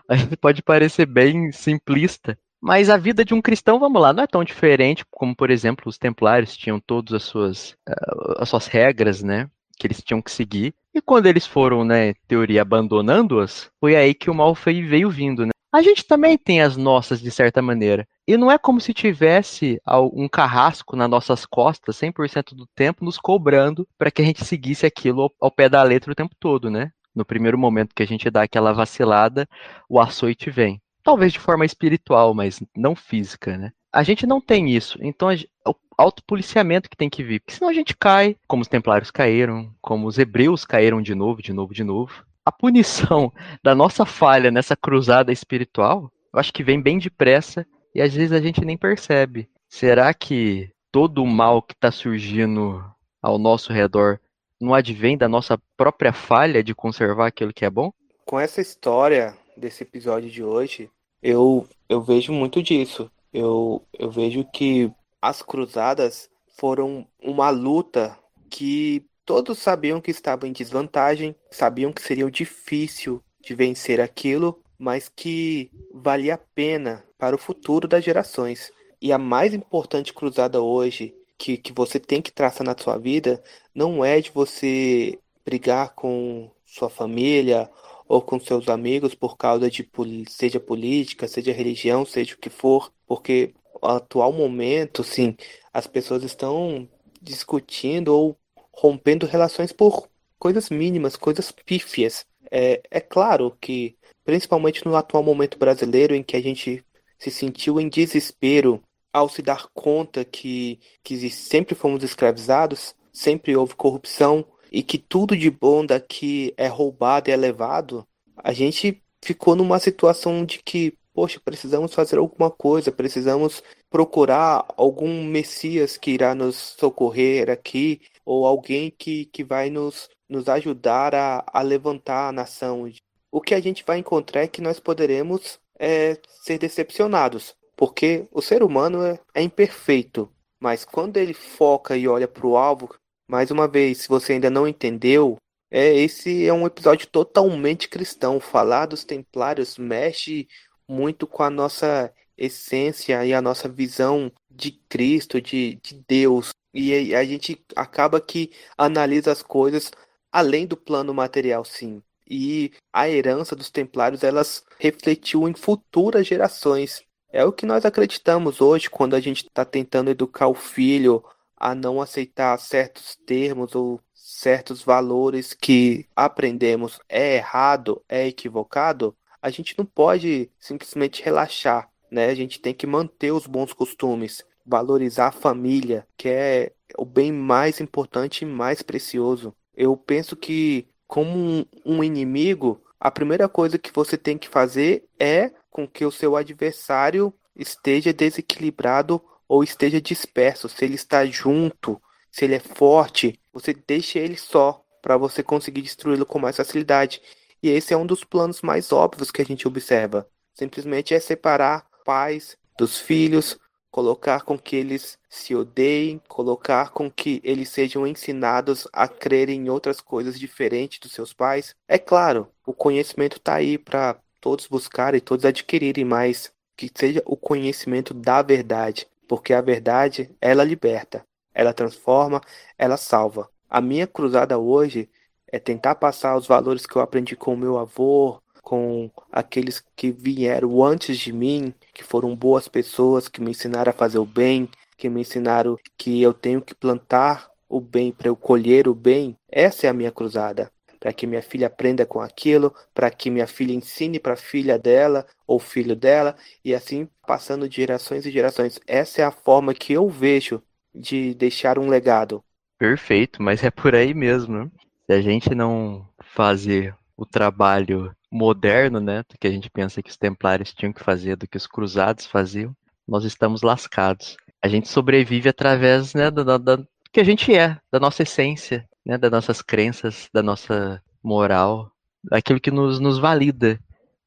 (laughs) Pode parecer bem simplista, mas a vida de um cristão, vamos lá, não é tão diferente como, por exemplo, os templários tinham todas as suas, uh, as suas regras, né? Que eles tinham que seguir. E quando eles foram, né, teoria, abandonando-as, foi aí que o mal veio vindo, né? A gente também tem as nossas, de certa maneira. E não é como se tivesse um carrasco nas nossas costas 100% do tempo nos cobrando para que a gente seguisse aquilo ao pé da letra o tempo todo, né? No primeiro momento que a gente dá aquela vacilada, o açoite vem. Talvez de forma espiritual, mas não física, né? A gente não tem isso. Então, o autopoliciamento que tem que vir. Porque senão a gente cai, como os templários caíram, como os hebreus caíram de novo, de novo, de novo. A punição (laughs) da nossa falha nessa cruzada espiritual, eu acho que vem bem depressa e às vezes a gente nem percebe. Será que todo o mal que está surgindo ao nosso redor não advém da nossa própria falha de conservar aquilo que é bom? Com essa história desse episódio de hoje, eu, eu vejo muito disso. Eu, eu vejo que as cruzadas foram uma luta que todos sabiam que estavam em desvantagem, sabiam que seria difícil de vencer aquilo, mas que valia a pena para o futuro das gerações. E a mais importante cruzada hoje que, que você tem que traçar na sua vida não é de você brigar com sua família ou com seus amigos por causa de seja política, seja religião, seja o que for, porque atual momento, sim, as pessoas estão discutindo ou rompendo relações por coisas mínimas, coisas pífias. É, é claro que, principalmente no atual momento brasileiro, em que a gente se sentiu em desespero ao se dar conta que, que sempre fomos escravizados, sempre houve corrupção e que tudo de bom daqui é roubado e é levado, a gente ficou numa situação de que poxa, precisamos fazer alguma coisa, precisamos procurar algum Messias que irá nos socorrer aqui, ou alguém que, que vai nos, nos ajudar a, a levantar a nação. O que a gente vai encontrar é que nós poderemos é, ser decepcionados, porque o ser humano é, é imperfeito, mas quando ele foca e olha para o alvo, mais uma vez, se você ainda não entendeu, é, esse é um episódio totalmente cristão. Falar dos templários mexe muito com a nossa essência e a nossa visão de Cristo, de, de Deus. E a gente acaba que analisa as coisas além do plano material, sim. E a herança dos templários, elas refletiu em futuras gerações. É o que nós acreditamos hoje quando a gente está tentando educar o filho a não aceitar certos termos ou certos valores que aprendemos é errado, é equivocado a gente não pode simplesmente relaxar, né? A gente tem que manter os bons costumes, valorizar a família, que é o bem mais importante e mais precioso. Eu penso que, como um, inimigo, a primeira coisa que você tem que fazer é com que o seu adversário esteja desequilibrado ou esteja disperso. Se ele está junto, se ele é forte, você deixa ele só para você conseguir destruí-lo com mais facilidade. E esse é um dos planos mais óbvios que a gente observa. Simplesmente é separar pais dos filhos, colocar com que eles se odeiem, colocar com que eles sejam ensinados a crerem em outras coisas diferentes dos seus pais. É claro, o conhecimento está aí para todos buscarem, todos adquirirem, mas que seja o conhecimento da verdade, porque a verdade, ela liberta, ela transforma, ela salva. A minha cruzada hoje é tentar passar os valores que eu aprendi com o meu avô, com aqueles que vieram antes de mim, que foram boas pessoas, que me ensinaram a fazer o bem, que me ensinaram que eu tenho que plantar o bem para eu colher o bem. Essa é a minha cruzada. Para que minha filha aprenda com aquilo, para que minha filha ensine para a filha dela ou filho dela, e assim passando de gerações e gerações. Essa é a forma que eu vejo de deixar um legado. Perfeito, mas é por aí mesmo. Né? Se a gente não fazer o trabalho moderno, né, do que a gente pensa que os templários tinham que fazer, do que os cruzados faziam, nós estamos lascados. A gente sobrevive através né, da, da, do que a gente é, da nossa essência, né, das nossas crenças, da nossa moral, daquilo que nos, nos valida.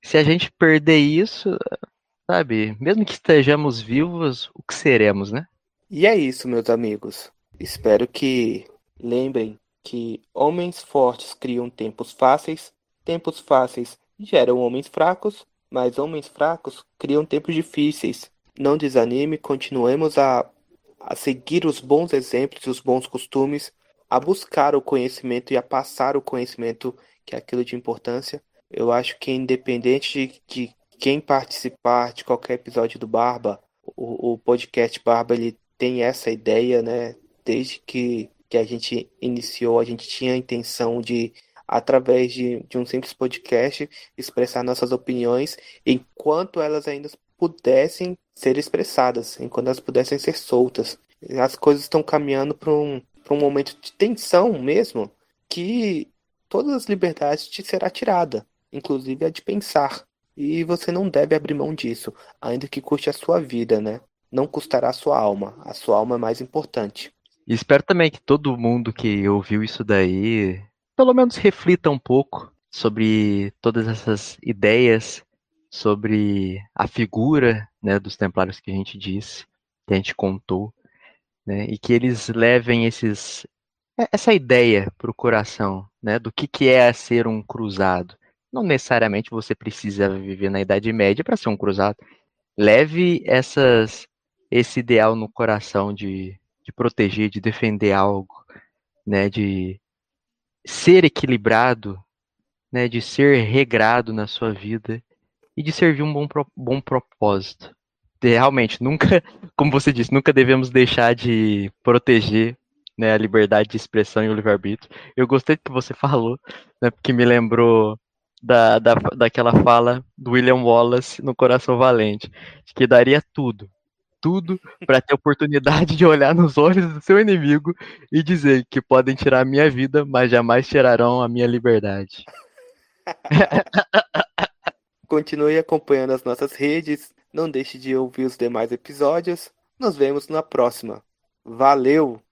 Se a gente perder isso, sabe, mesmo que estejamos vivos, o que seremos, né? E é isso, meus amigos. Espero que lembrem que homens fortes criam tempos fáceis Tempos fáceis geram homens fracos, mas homens fracos criam tempos difíceis. Não desanime, continuemos a, a seguir os bons exemplos e os bons costumes, a buscar o conhecimento e a passar o conhecimento que é aquilo de importância. Eu acho que independente de, de quem participar de qualquer episódio do Barba, o, o podcast Barba ele tem essa ideia, né? Desde que, que a gente iniciou, a gente tinha a intenção de através de, de um simples podcast, expressar nossas opiniões enquanto elas ainda pudessem ser expressadas, enquanto elas pudessem ser soltas. As coisas estão caminhando para um, um momento de tensão mesmo, que todas as liberdades te será tirada, inclusive a de pensar. E você não deve abrir mão disso, ainda que custe a sua vida, né? Não custará a sua alma. A sua alma é mais importante. Espero também que todo mundo que ouviu isso daí pelo menos reflita um pouco sobre todas essas ideias, sobre a figura né, dos templários que a gente disse, que a gente contou, né, e que eles levem esses, essa ideia para o coração né, do que, que é ser um cruzado. Não necessariamente você precisa viver na Idade Média para ser um cruzado. Leve essas, esse ideal no coração de, de proteger, de defender algo, né, de ser equilibrado, né, de ser regrado na sua vida e de servir um bom, bom propósito. Realmente, nunca, (laughs) como você disse, nunca devemos deixar de proteger né, a liberdade de expressão e o livre-arbítrio. Eu gostei do que você (laughs) falou, né, porque me lembrou da, da, daquela fala do William Wallace no Coração Valente, que daria tudo tudo para ter oportunidade (laughs) de olhar nos olhos do seu inimigo e dizer que podem tirar a minha vida, mas jamais tirarão a minha liberdade. (laughs) Continue acompanhando as nossas redes, não deixe de ouvir os demais episódios. Nos vemos na próxima. Valeu!